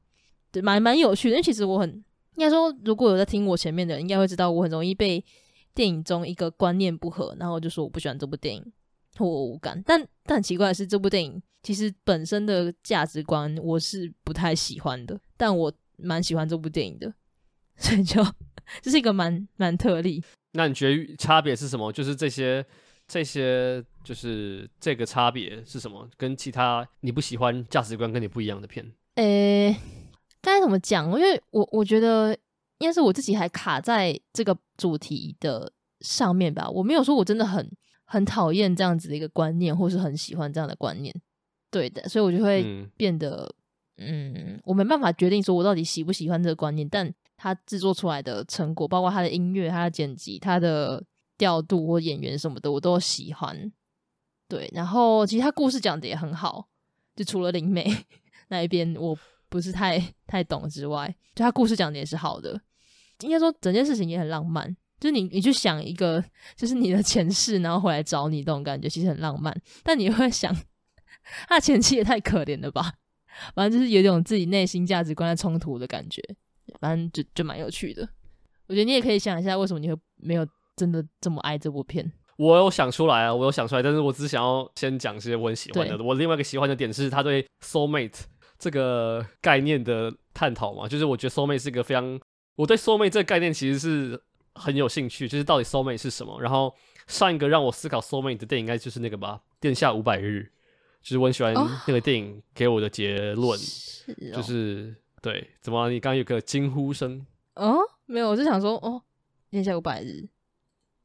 对，蛮蛮有趣的。因为其实我很应该说，如果有在听我前面的人，应该会知道我很容易被电影中一个观念不合，然后就说我不喜欢这部电影，我无感。但但很奇怪的是，这部电影其实本身的价值观我是不太喜欢的，但我蛮喜欢这部电影的，所以就这是一个蛮蛮特例。那你觉得差别是什么？就是这些这些，就是这个差别是什么？跟其他你不喜欢价值观跟你不一样的片？诶、欸，该怎么讲？因为我我觉得应该是我自己还卡在这个主题的上面吧。我没有说我真的很很讨厌这样子的一个观念，或是很喜欢这样的观念。对的，所以我就会变得，嗯，我没办法决定说我到底喜不喜欢这个观念，但。他制作出来的成果，包括他的音乐、他的剪辑、他的调度或演员什么的，我都喜欢。对，然后其实他故事讲的也很好，就除了灵媒 那一边我不是太太懂之外，就他故事讲的也是好的。应该说整件事情也很浪漫，就是你你去想一个，就是你的前世然后回来找你这种感觉，其实很浪漫。但你会想，他前妻也太可怜了吧？反正就是有一种自己内心价值观的冲突的感觉。反正就就蛮有趣的，我觉得你也可以想一下，为什么你会没有真的这么爱这部片？我有想出来啊，我有想出来，但是我只想要先讲些我很喜欢的。我另外一个喜欢的点是他对 soul mate 这个概念的探讨嘛，就是我觉得 soul mate 是一个非常，我对 soul mate 这个概念其实是很有兴趣，就是到底 soul mate 是什么？然后上一个让我思考 soul mate 的电影应该就是那个吧，《殿下五百日》，就是我很喜欢那个电影给我的结论，就是。对，怎么你刚刚有个惊呼声？哦，没有，我就想说，哦，天下五百日，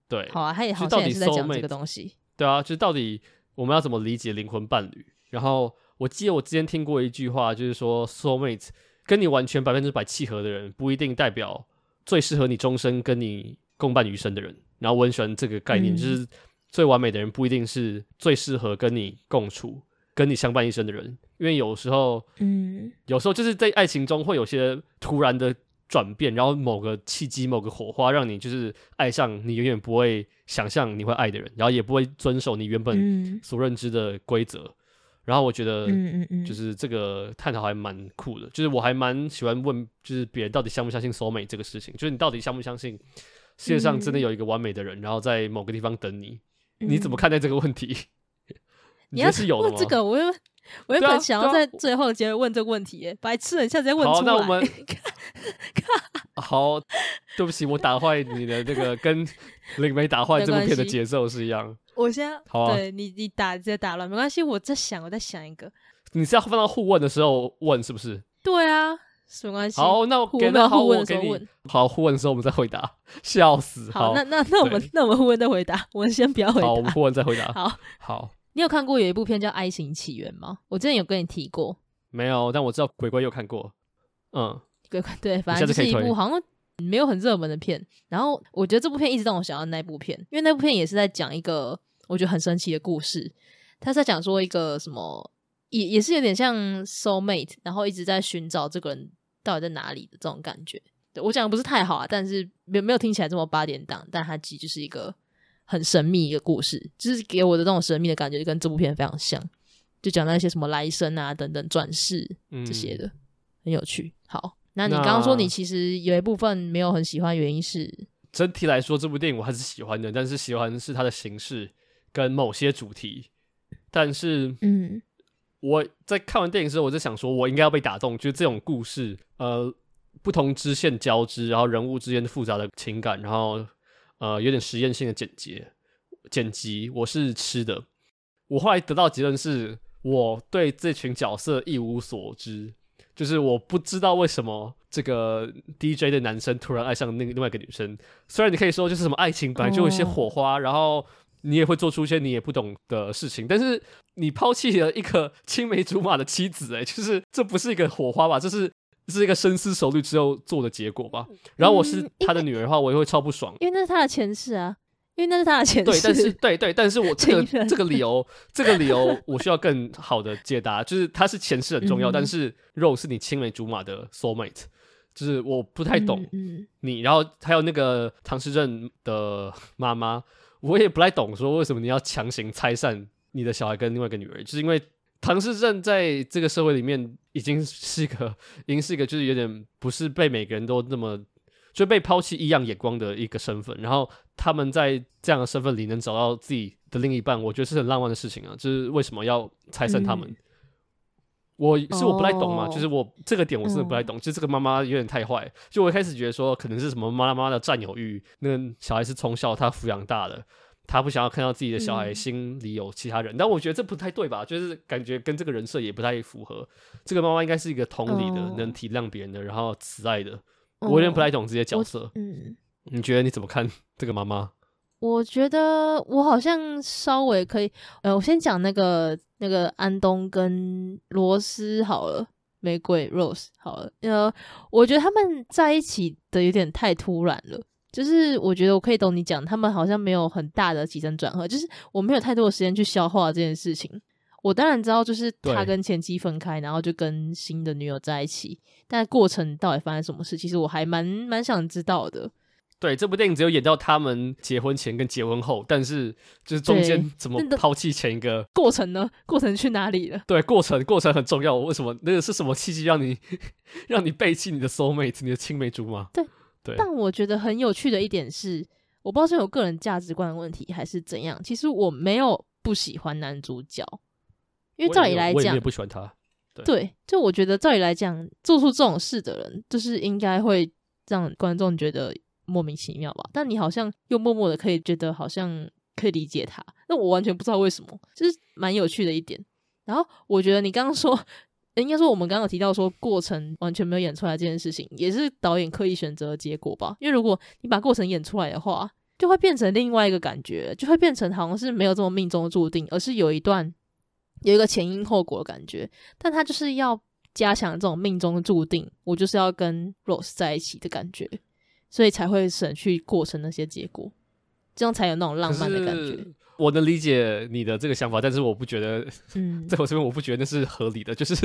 对，好啊，他也好像也是在讲这个东西。对啊，就是到底我们要怎么理解灵魂伴侣？然后我记得我之前听过一句话，就是说，soulmate 跟你完全百分之百契合的人，不一定代表最适合你终身跟你共伴余生的人。然后我很喜欢这个概念，嗯、就是最完美的人不一定是最适合跟你共处。跟你相伴一生的人，因为有时候，嗯，有时候就是在爱情中会有些突然的转变，然后某个契机、某个火花，让你就是爱上你永远不会想象你会爱的人，然后也不会遵守你原本所认知的规则。嗯、然后我觉得，就是这个探讨还蛮酷的。就是我还蛮喜欢问，就是别人到底相不相信 soulmate 这个事情，就是你到底相不相信世界上真的有一个完美的人，然后在某个地方等你？你怎么看待这个问题？你要是有问这个，我又我原本想要在最后结尾问这个问题，耶，白痴，你现在直接问出来。好，那我们 好，对不起，我打坏你的这个跟灵媒打 坏这部片的节奏是一样。我先好、啊，对你你打直接打乱没关系，我在想，我在想一个。你是要放到互问的时候问是不是？对啊，什么关系。好，那我给那好，我给你好互问的时候我们再回答。笑死，好，好那那那我们那我们互问再回答，我们先不要回答。好，我们互问再回答。好，好。你有看过有一部片叫《爱情起源》吗？我之前有跟你提过，没有，但我知道鬼鬼有看过。嗯，鬼鬼对，反正就是一部好像没有很热门的片。然后我觉得这部片一直让我想到那部片，因为那部片也是在讲一个我觉得很神奇的故事。他在讲说一个什么，也也是有点像 soul mate，然后一直在寻找这个人到底在哪里的这种感觉。对，我讲的不是太好啊，但是没有没有听起来这么八点档，但它其实就是一个。很神秘一个故事，就是给我的这种神秘的感觉，就跟这部片非常像，就讲那些什么来生啊等等转世这些的，嗯、很有趣。好，那你刚刚说你其实有一部分没有很喜欢，原因是整体来说这部电影我还是喜欢的，但是喜欢的是它的形式跟某些主题。但是，嗯，我在看完电影的时候，我就想说，我应该要被打动，就是这种故事，呃，不同支线交织，然后人物之间的复杂的情感，然后。呃，有点实验性的剪辑，剪辑我是吃的。我后来得到结论是，我对这群角色一无所知，就是我不知道为什么这个 DJ 的男生突然爱上那个另外一个女生。虽然你可以说就是什么爱情本来就有一些火花，oh. 然后你也会做出一些你也不懂的事情，但是你抛弃了一个青梅竹马的妻子，欸，哎，就是这不是一个火花吧？这是。这是一个深思熟虑之后做的结果吧。然后我是他的女儿的话，我也会超不爽，因为那是他的前世啊。因为那是他的前世。对，但是对对，但是我这个 这个理由，这个理由我需要更好的解答，就是他是前世很重要，嗯、但是 Rose 是你青梅竹马的 soul mate，就是我不太懂你。嗯嗯、然后还有那个唐诗正的妈妈，我也不太懂，说为什么你要强行拆散你的小孩跟另外一个女儿，就是因为唐氏症在这个社会里面已经是一个，已经是一个就是有点不是被每个人都那么。就被抛弃异样眼光的一个身份，然后他们在这样的身份里能找到自己的另一半，我觉得是很浪漫的事情啊。就是为什么要拆散他们？嗯、我是我不太懂嘛，哦、就是我这个点我真的不太懂。嗯、就这个妈妈有点太坏，就我一开始觉得说可能是什么妈妈的占有欲，那个小孩是从小他抚养大的，他不想要看到自己的小孩心里有其他人。嗯、但我觉得这不太对吧？就是感觉跟这个人设也不太符合。这个妈妈应该是一个同理的，哦、能体谅别人的，然后慈爱的。我有点不太懂这些角色，嗯，你觉得你怎么看 这个妈妈？我觉得我好像稍微可以，呃，我先讲那个那个安东跟罗斯好了，玫瑰 Rose 好了，呃，我觉得他们在一起的有点太突然了，就是我觉得我可以懂你讲，他们好像没有很大的起承转合，就是我没有太多的时间去消化这件事情。我当然知道，就是他跟前妻分开，然后就跟新的女友在一起，但过程到底发生什么事，其实我还蛮蛮想知道的。对，这部电影只有演到他们结婚前跟结婚后，但是就是中间怎么抛弃前一个过程呢？过程去哪里了？对，过程过程很重要。为什么？那个是什么契机让你 让你背弃你的 soul mate，你的青梅竹马？对对。但我觉得很有趣的一点是，我不知道是有个人价值观的问题还是怎样。其实我没有不喜欢男主角。因为照理来讲，我也不喜欢他。对，对，就我觉得照理来讲，做出这种事的人，就是应该会让观众觉得莫名其妙吧。但你好像又默默的可以觉得好像可以理解他，那我完全不知道为什么，就是蛮有趣的一点。然后我觉得你刚刚说，应该说我们刚刚提到说过程完全没有演出来这件事情，也是导演刻意选择的结果吧？因为如果你把过程演出来的话，就会变成另外一个感觉，就会变成好像是没有这么命中注定，而是有一段。有一个前因后果的感觉，但他就是要加强这种命中注定，我就是要跟 Rose 在一起的感觉，所以才会省去过程那些结果，这样才有那种浪漫的感觉。我能理解你的这个想法，但是我不觉得，嗯，在我这边我不觉得那是合理的。就是，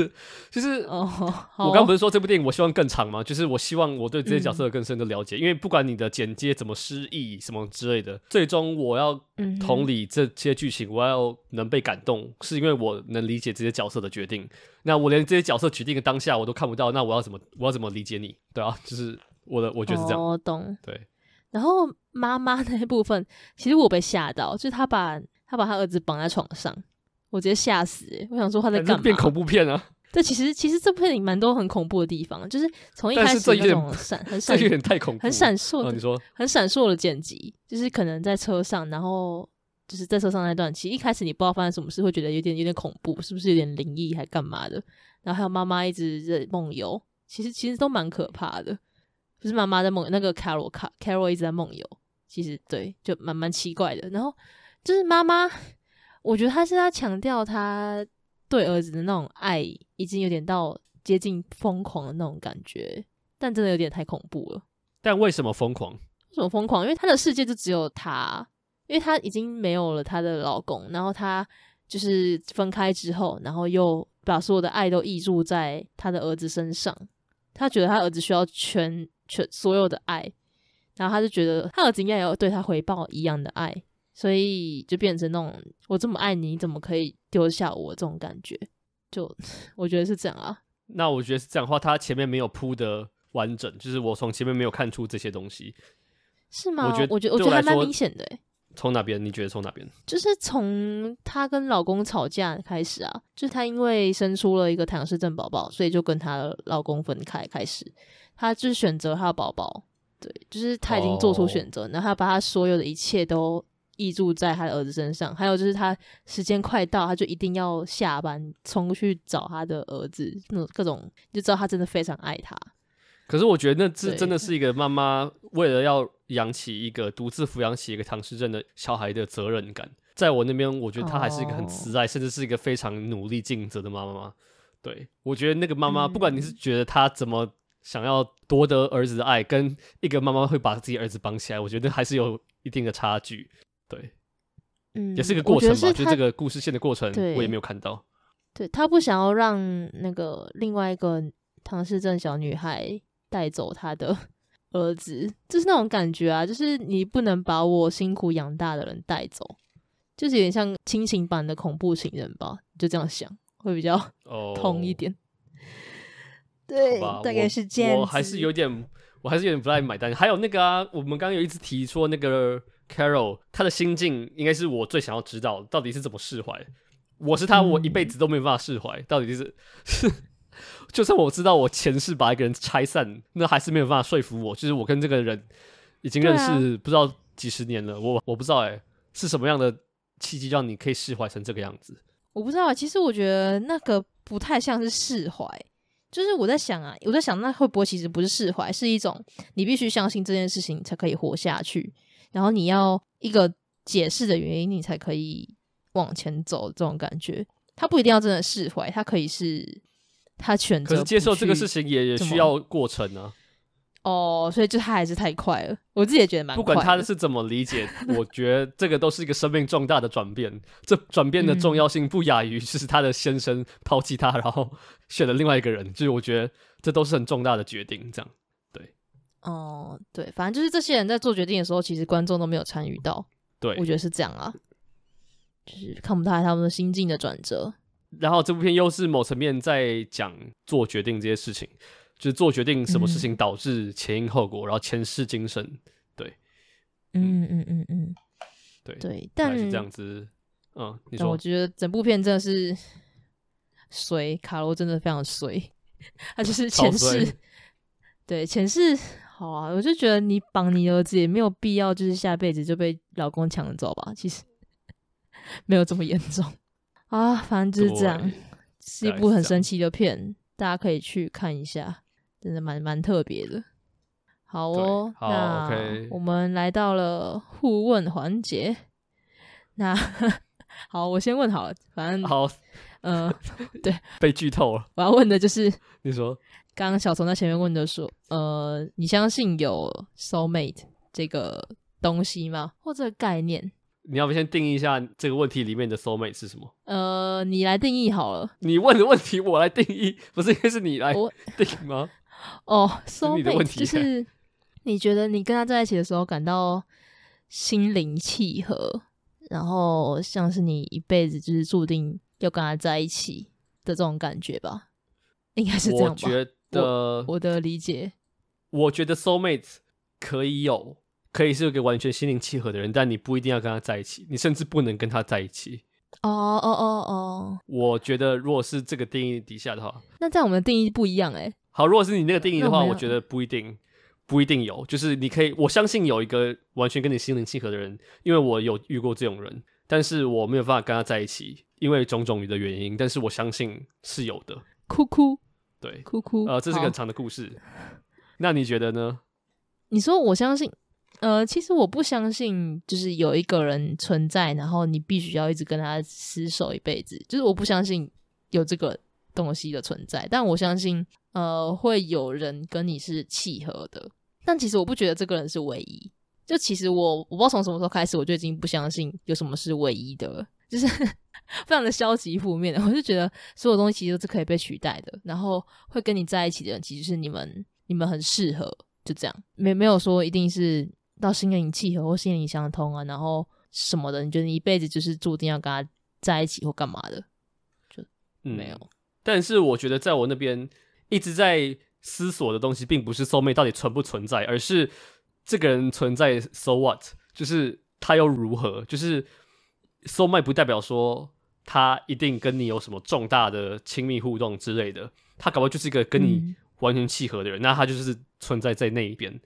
就是，哦，我刚刚不是说这部电影我希望更长吗？就是我希望我对这些角色有更深的了解，嗯、因为不管你的剪接怎么失意什么之类的，最终我要同理这些剧情，我要能被感动，是因为我能理解这些角色的决定。那我连这些角色决定的当下我都看不到，那我要怎么我要怎么理解你？对啊，就是我的，我觉得是这样。我、哦、懂。对。然后妈妈那一部分，其实我被吓到，就是他把他把他儿子绑在床上，我直接吓死、欸！我想说他在干嘛？变恐怖片啊！对，其实其实这部片里蛮多很恐怖的地方，就是从一开始那种闪很闪，有点太恐怖，很闪烁的。你说很闪烁的剪辑，就是可能在车上，然后就是在车上那段，其实一开始你不知道发生什么事，会觉得有点有点恐怖，是不是有点灵异还干嘛的？然后还有妈妈一直在梦游，其实其实都蛮可怕的。就是妈妈在梦，那个 Carol 卡 Carol 一直在梦游，其实对，就蛮蛮奇怪的。然后就是妈妈，我觉得她是在强调她对儿子的那种爱，已经有点到接近疯狂的那种感觉，但真的有点太恐怖了。但为什么疯狂？为什么疯狂？因为她的世界就只有她，因为她已经没有了她的老公，然后她就是分开之后，然后又把所有的爱都溢注在她的儿子身上，她觉得她儿子需要全。全所有的爱，然后他就觉得他儿子应该也要对他回报一样的爱，所以就变成那种我这么爱你，你怎么可以丢下我这种感觉？就我觉得是这样啊。那我觉得是这样的话，他前面没有铺的完整，就是我从前面没有看出这些东西，是吗？我觉得我觉得我觉得还蛮明显的。从哪边？你觉得从哪边？就是从她跟老公吵架开始啊，就是她因为生出了一个唐氏症宝宝，所以就跟她老公分开开始。她就是选择他的宝宝，对，就是他已经做出选择，oh. 然后他把他所有的一切都依注在他的儿子身上。还有就是他时间快到，他就一定要下班冲去找他的儿子，那种各种就知道他真的非常爱他。可是我觉得那这真的是一个妈妈为了要养起一个独自抚养起一个唐氏症的小孩的责任感。在我那边，我觉得她还是一个很慈爱，oh. 甚至是一个非常努力尽责的妈妈。对，我觉得那个妈妈，不管你是觉得她怎么。想要夺得儿子的爱，跟一个妈妈会把自己儿子绑起来，我觉得还是有一定的差距。对，嗯，也是一个过程吧，是就这个故事线的过程，对我也没有看到。对，他不想要让那个另外一个唐氏症小女孩带走他的儿子，就是那种感觉啊，就是你不能把我辛苦养大的人带走，就是有点像亲情版的恐怖情人吧，就这样想会比较痛一点。Oh. 对，大概是这样。我还是有点，我还是有点不太买单。还有那个啊，我们刚刚有一直提说那个 Carol，他的心境应该是我最想要知道，到底是怎么释怀。我是他，我一辈子都没有办法释怀。嗯、到底是是，就算我知道我前世把一个人拆散，那还是没有办法说服我。就是我跟这个人已经认识不知道几十年了，啊、我我不知道哎、欸，是什么样的契机让你可以释怀成这个样子？我不知道，其实我觉得那个不太像是释怀。就是我在想啊，我在想那会不会其实不是释怀，是一种你必须相信这件事情才可以活下去，然后你要一个解释的原因，你才可以往前走。这种感觉，他不一定要真的释怀，他可以是他选择。可是接受这个事情也也需要过程呢、啊。哦，所以就他还是太快了，我自己也觉得蛮快。不管他是怎么理解，我 觉得这个都是一个生命重大的转变。这转变的重要性不亚于就是他的先生抛弃他，然后选了另外一个人。就是我觉得这都是很重大的决定。这样，对。哦，对，反正就是这些人在做决定的时候，其实观众都没有参与到。对，我觉得是这样啊，就是看不太他们的心境的转折。然后这部片又是某层面在讲做决定这些事情。就是做决定，什么事情导致前因后果，嗯、然后前世今生，对，嗯嗯嗯嗯，对对，但是这样子，嗯，你说，我觉得整部片真的是衰，卡罗真的非常衰，他就是前世，对前世好啊，我就觉得你绑你儿子也没有必要，就是下辈子就被老公抢走吧，其实没有这么严重。啊，反正就是这样，是一部很神奇的片，大家可以去看一下。真的蛮蛮特别的，好哦。好那 okay 我们来到了互问环节。那好，我先问好了，反正好，嗯、呃，对，被剧透了。我要问的就是，你说，刚刚小虫在前面问的说，呃，你相信有 soul mate 这个东西吗？或者概念？你要不先定义一下这个问题里面的 soul mate 是什么？呃，你来定义好了。你问的问题我来定义，不是应该是你来定吗？哦，soul mate 就是你觉得你跟他在一起的时候感到心灵契合，然后像是你一辈子就是注定要跟他在一起的这种感觉吧？应该是这样吧？我觉得我，我的理解，我觉得 soul mate 可以有，可以是一个完全心灵契合的人，但你不一定要跟他在一起，你甚至不能跟他在一起。哦哦哦哦，我觉得如果是这个定义底下的话，那在我们的定义不一样哎、欸。好，如果是你那个定义的话，我觉得不一定，不一定有。就是你可以，我相信有一个完全跟你心灵契合的人，因为我有遇过这种人，但是我没有办法跟他在一起，因为种种的原因。但是我相信是有的。哭哭，对，哭哭。呃，这是个很长的故事。那你觉得呢？你说我相信，呃，其实我不相信，就是有一个人存在，然后你必须要一直跟他厮守一辈子。就是我不相信有这个东西的存在，但我相信。呃，会有人跟你是契合的，但其实我不觉得这个人是唯一。就其实我我不知道从什么时候开始，我就已经不相信有什么是唯一的，就是 非常的消极负面。我就觉得所有东西其实都是可以被取代的，然后会跟你在一起的人，其实是你们你们很适合，就这样，没没有说一定是到心灵契合或心灵相通啊，然后什么的，你觉得你一辈子就是注定要跟他在一起或干嘛的，就没有。嗯，但是我觉得在我那边。一直在思索的东西，并不是 soul mate 到底存不存在，而是这个人存在，so what？就是他又如何？就是 soul mate 不代表说他一定跟你有什么重大的亲密互动之类的，他搞不好就是一个跟你完全契合的人，嗯、那他就是存在在那一边。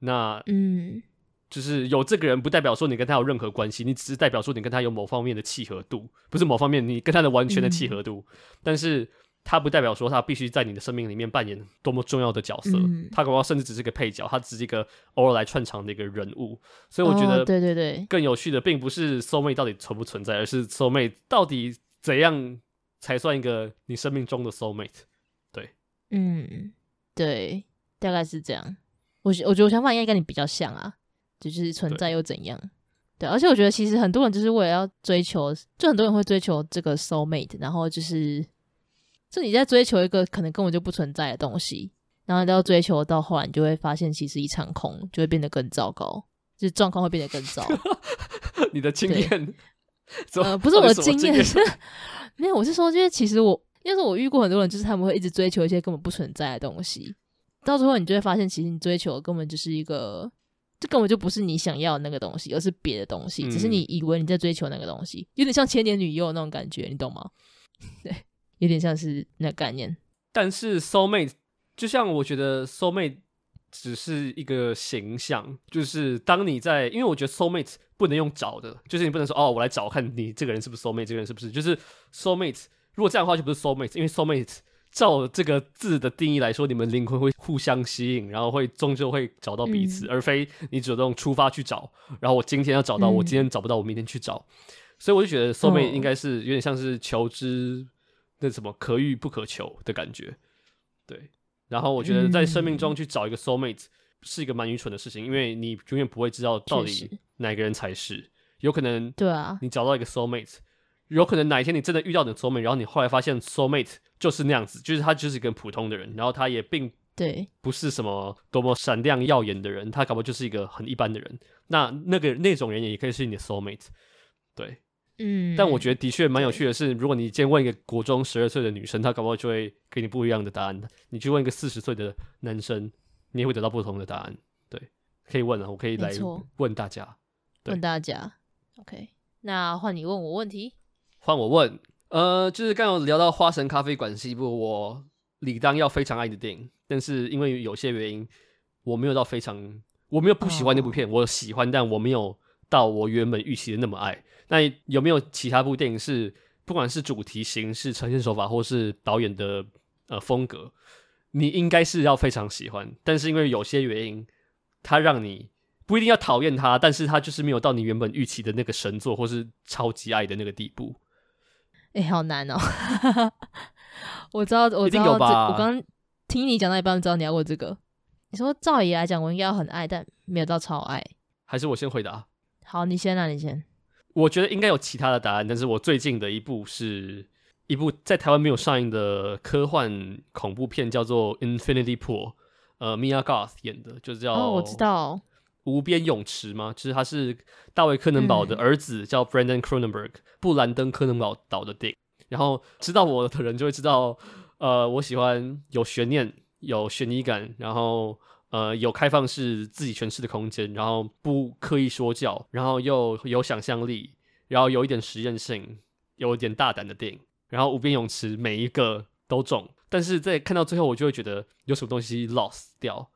那嗯，就是有这个人，不代表说你跟他有任何关系，你只是代表说你跟他有某方面的契合度，不是某方面你跟他的完全的契合度，嗯、但是。他不代表说他必须在你的生命里面扮演多么重要的角色，嗯、他可能甚至只是个配角，他只是一个偶尔来串场的一个人物。所以我觉得，对对对，更有趣的并不是 soul mate 到底存不存在，而是 soul mate 到底怎样才算一个你生命中的 soul mate。对，嗯，对，大概是这样。我我觉得我想法应该跟你比较像啊，就是存在又怎样？对，而且我觉得其实很多人就是为了要追求，就很多人会追求这个 soul mate，然后就是，就你在追求一个可能根本就不存在的东西，然后要追求到后来，你就会发现其实一场空，就会变得更糟糕，就是状况会变得更糟。你的经验？呃，不是我的经验，是没有，我是说，就是其实我，因为我遇过很多人，就是他们会一直追求一些根本不存在的东西，到最后你就会发现，其实你追求的根本就是一个，这根本就不是你想要的那个东西，而是别的东西，只是你以为你在追求那个东西，有点像千年女优那种感觉，你懂吗？对，有点像是那概念。但是 soulmate 就像我觉得 soulmate 只是一个形象，就是当你在，因为我觉得 soulmate。不能用找的，就是你不能说哦，我来找看你这个人是不是 soul mate，这个人是不是就是 soul mate。如果这样的话，就不是 soul mate，因为 soul mate 照这个字的定义来说，你们灵魂会互相吸引，然后会终究会找到彼此，嗯、而非你主动出发去找。然后我今天要找到，我今天找不到，我明天去找。嗯、所以我就觉得 soul mate 应该是有点像是求知那什么可遇不可求的感觉。对，然后我觉得在生命中去找一个 soul mate。是一个蛮愚蠢的事情，因为你永远不会知道到底哪个人才是。有可能，对啊，你找到一个 soul mate，有可能哪一天你真的遇到你的 soul mate，然后你后来发现 soul mate 就是那样子，就是他就是一个普通的人，然后他也并对不是什么多么闪亮耀眼的人，他搞不好就是一个很一般的人。那那个那种人也可以是你的 soul mate，对，嗯。但我觉得的确蛮有趣的是，如果你今天问一个国中十二岁的女生，她搞不好就会给你不一样的答案。你去问一个四十岁的男生。你也会得到不同的答案，对，可以问啊，我可以来问大家，问大家，OK，那换你问我问题，换我问，呃，就是刚刚有聊到花神咖啡馆是一部我理当要非常爱的电影，但是因为有些原因，我没有到非常，我没有不喜欢那部片，哦、我喜欢，但我没有到我原本预期的那么爱。那有没有其他部电影是，不管是主题、形式、呈现手法，或是导演的呃风格？你应该是要非常喜欢，但是因为有些原因，它让你不一定要讨厌它，但是它就是没有到你原本预期的那个神作或是超级爱的那个地步。哎、欸，好难哦！我知道，我知道，这我刚听你讲到一半，知道你要问这个。你说照理来讲，我应该要很爱，但没有到超爱。还是我先回答？好，你先啊，你先。我觉得应该有其他的答案，但是我最近的一部是。一部在台湾没有上映的科幻恐怖片，叫做《Infinity Pool》，呃，Mia Goth 演的，就是叫哦，我知道无边泳池吗？其实他是大卫·柯能堡的儿子，叫 Brandon Cronenberg，布兰登·柯能堡导的电影。然后知道我的人就会知道，呃，我喜欢有悬念、有悬疑感，然后呃，有开放式自己诠释的空间，然后不刻意说教，然后又有想象力，然后有一点实验性，有一点大胆的电影。然后无边泳池每一个都中，但是在看到最后，我就会觉得有什么东西 lost 掉。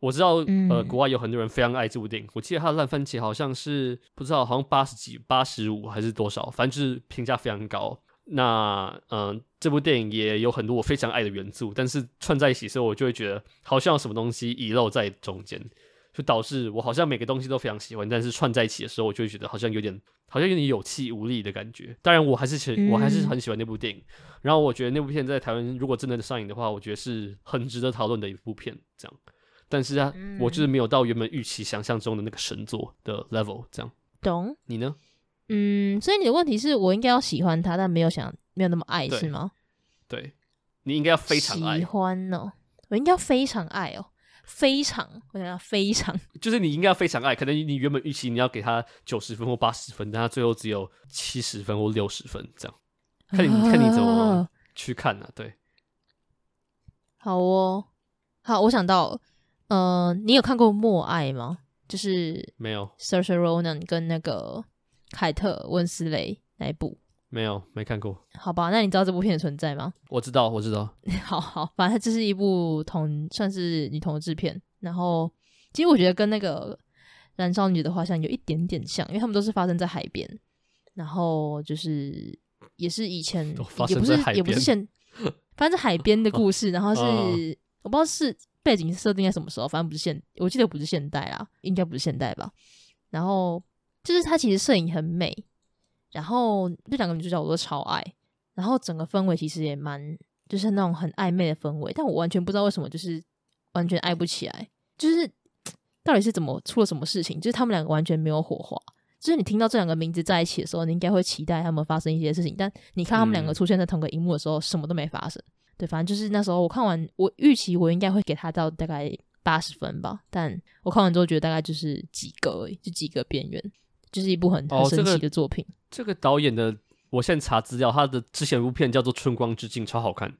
我知道，嗯、呃，国外有很多人非常爱这部电影。我记得它的烂番茄好像是不知道，好像八十几、八十五还是多少，反正就是评价非常高。那，嗯、呃，这部电影也有很多我非常爱的元素，但是串在一起的时候，我就会觉得好像有什么东西遗漏在中间。就导致我好像每个东西都非常喜欢，但是串在一起的时候，我就会觉得好像有点，好像有点有气无力的感觉。当然，我还是喜我还是很喜欢那部电影。嗯、然后我觉得那部片在台湾如果真的上映的话，我觉得是很值得讨论的一部片。这样，但是啊，嗯、我就是没有到原本预期想象中的那个神作的 level。这样，懂？你呢？嗯，所以你的问题是我应该要喜欢他，但没有想没有那么爱，是吗？对，你应该要非常爱。喜欢哦，我应该要非常爱哦。非常，我想要非常，就是你应该要非常爱，可能你原本预期你要给他九十分或八十分，但他最后只有七十分或六十分，这样，看你、啊、看你怎么去看呢、啊？对，好哦，好，我想到，呃，你有看过《默爱》吗？就是没有，Saoirse Ronan 跟那个凯特温斯雷那一部。没有，没看过。好吧，那你知道这部片的存在吗？我知道，我知道。好好，反正这是一部同算是女同志片。然后，其实我觉得跟那个《燃烧女的画像》有一点点像，因为他们都是发生在海边。然后就是也是以前，也不是也不是现，反正是海边的故事。然后是、嗯、我不知道是背景设定在什么时候，反正不是现，我记得不是现代啦，应该不是现代吧。然后就是它其实摄影很美。然后这两个女主角我都超爱，然后整个氛围其实也蛮，就是那种很暧昧的氛围，但我完全不知道为什么就是完全爱不起来，就是 到底是怎么出了什么事情？就是他们两个完全没有火花。就是你听到这两个名字在一起的时候，你应该会期待他们发生一些事情。但你看他们两个出现在同个荧幕的时候，嗯、什么都没发生。对，反正就是那时候我看完，我预期我应该会给他到大概八十分吧。但我看完之后觉得大概就是及格而已，就及格边缘。就是一部很很神奇的作品。哦这个。这个导演的，我现在查资料，他的之前一部片叫做《春光之境》，超好看，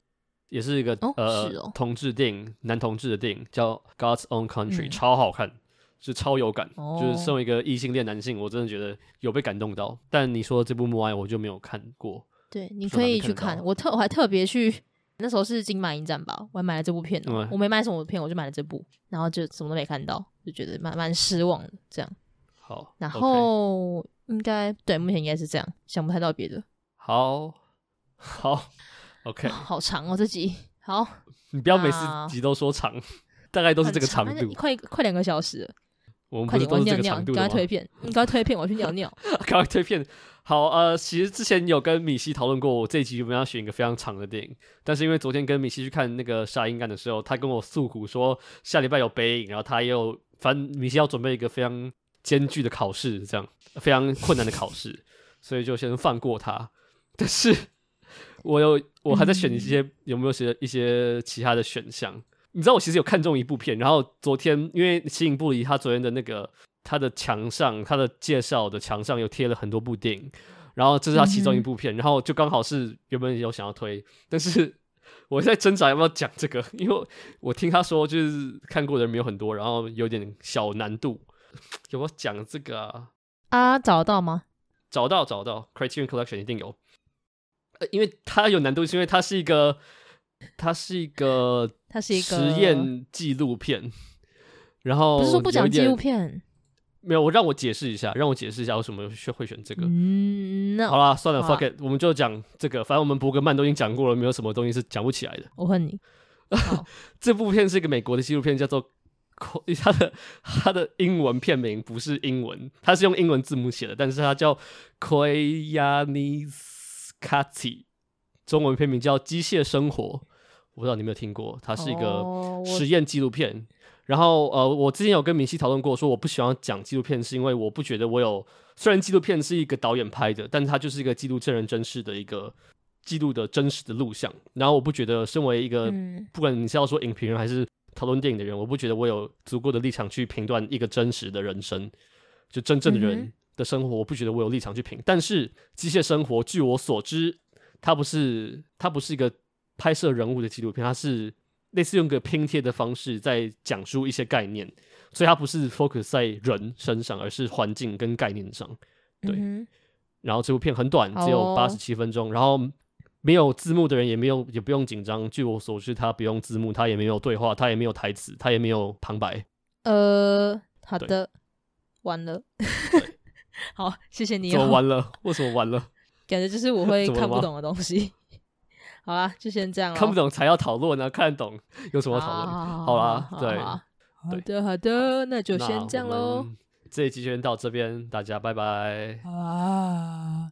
也是一个、哦、呃、哦、同志电影，男同志的电影，叫《God's Own Country》，嗯，超好看。是超有感，哦、就是身为一个异性恋男性，我真的觉得有被感动到。但你说这部《默哀》，我就没有看过。对，你可以去看。我特我还特别去，那时候是金马影展吧，我还买了这部片。嗯、我没买什么片，我就买了这部，然后就什么都没看到，就觉得蛮蛮失望的。这样。好。然后、应该对，目前应该是这样，想不太到别的。好。好。OK。好长哦，这集。好。你不要每次集都说长，大概都是这个长度，快快两个小时。我们不是都是这个长度的吗？快点，我尿尿，你赶快推片，你赶快推片，我去尿尿。赶快推片。好，呃，其实之前有跟米西讨论过，我这一集有没有要选一个非常长的电影？但是因为昨天跟米西去看那个《杀婴案》的时候，他跟我诉苦说下礼拜有北影，然后他也有，反正米西要准备一个非常艰巨的考试，这样非常困难的考试，所以就先放过他。但是我有，我还在选一些、有没有些一些其他的选项。你知道我其实有看中一部片，然后昨天因为形影不离，他昨天的那个他的墙上，他的介绍的墙上有贴了很多部电影，然后这是他其中一部片，嗯、然后就刚好是原本有想要推，但是 我在挣扎要不要讲这个，因为我听他说就是看过的人没有很多，然后有点小难度，有没有讲这个啊？啊，找得到吗？找到找到，Criterion Collection 一定有，呃，因为它有难度，是因为它是一个。它是一个，它是一个实验纪录片，然后不是说不讲纪录片，没有，我让我解释一下，让我解释一下为什么选会选这个。嗯，那好啦，算了，fuck it，我们就讲这个。反正我们伯格曼都已经讲过了，没有什么东西是讲不起来的。我恨你。这部片是一个美国的纪录片，叫做 它的它的英文片名不是英文，它是用英文字母写的，但是它叫 Koyaanisqatsi 中文片名叫《机械生活》，我不知道你有没有听过，它是一个实验纪录片。Oh, 然后呃，我之前有跟明熙讨论过，说我不喜欢讲纪录片，是因为我不觉得我有。虽然纪录片是一个导演拍的，但是它就是一个记录真人真事的一个记录的真实的录像。然后我不觉得，身为一个、嗯、不管你是要说影评人还是讨论电影的人，我不觉得我有足够的立场去评断一个真实的人生，就真正的人的生活，嗯、我不觉得我有立场去评。但是《机械生活》，据我所知。它不是，它不是一个拍摄人物的纪录片，它是类似用个拼贴的方式在讲述一些概念，所以它不是 focus 在人身上，而是环境跟概念上。对，嗯、然后这部片很短，只有八十七分钟，哦，然后没有字幕的人也没有也不用紧张。据我所知，它不用字幕，它也没有对话，它也没有台词，它也没有旁白。呃，好的，完了。好，谢谢你，哦。怎么完了？为什么完了？感觉就是我会 看不懂的东西。好啦，就先这样。看不懂才要讨论呢，看得懂有什么讨论？好啦，对，好的，好的，那就先这样喽。这一集就先到这边，大家拜拜。啊。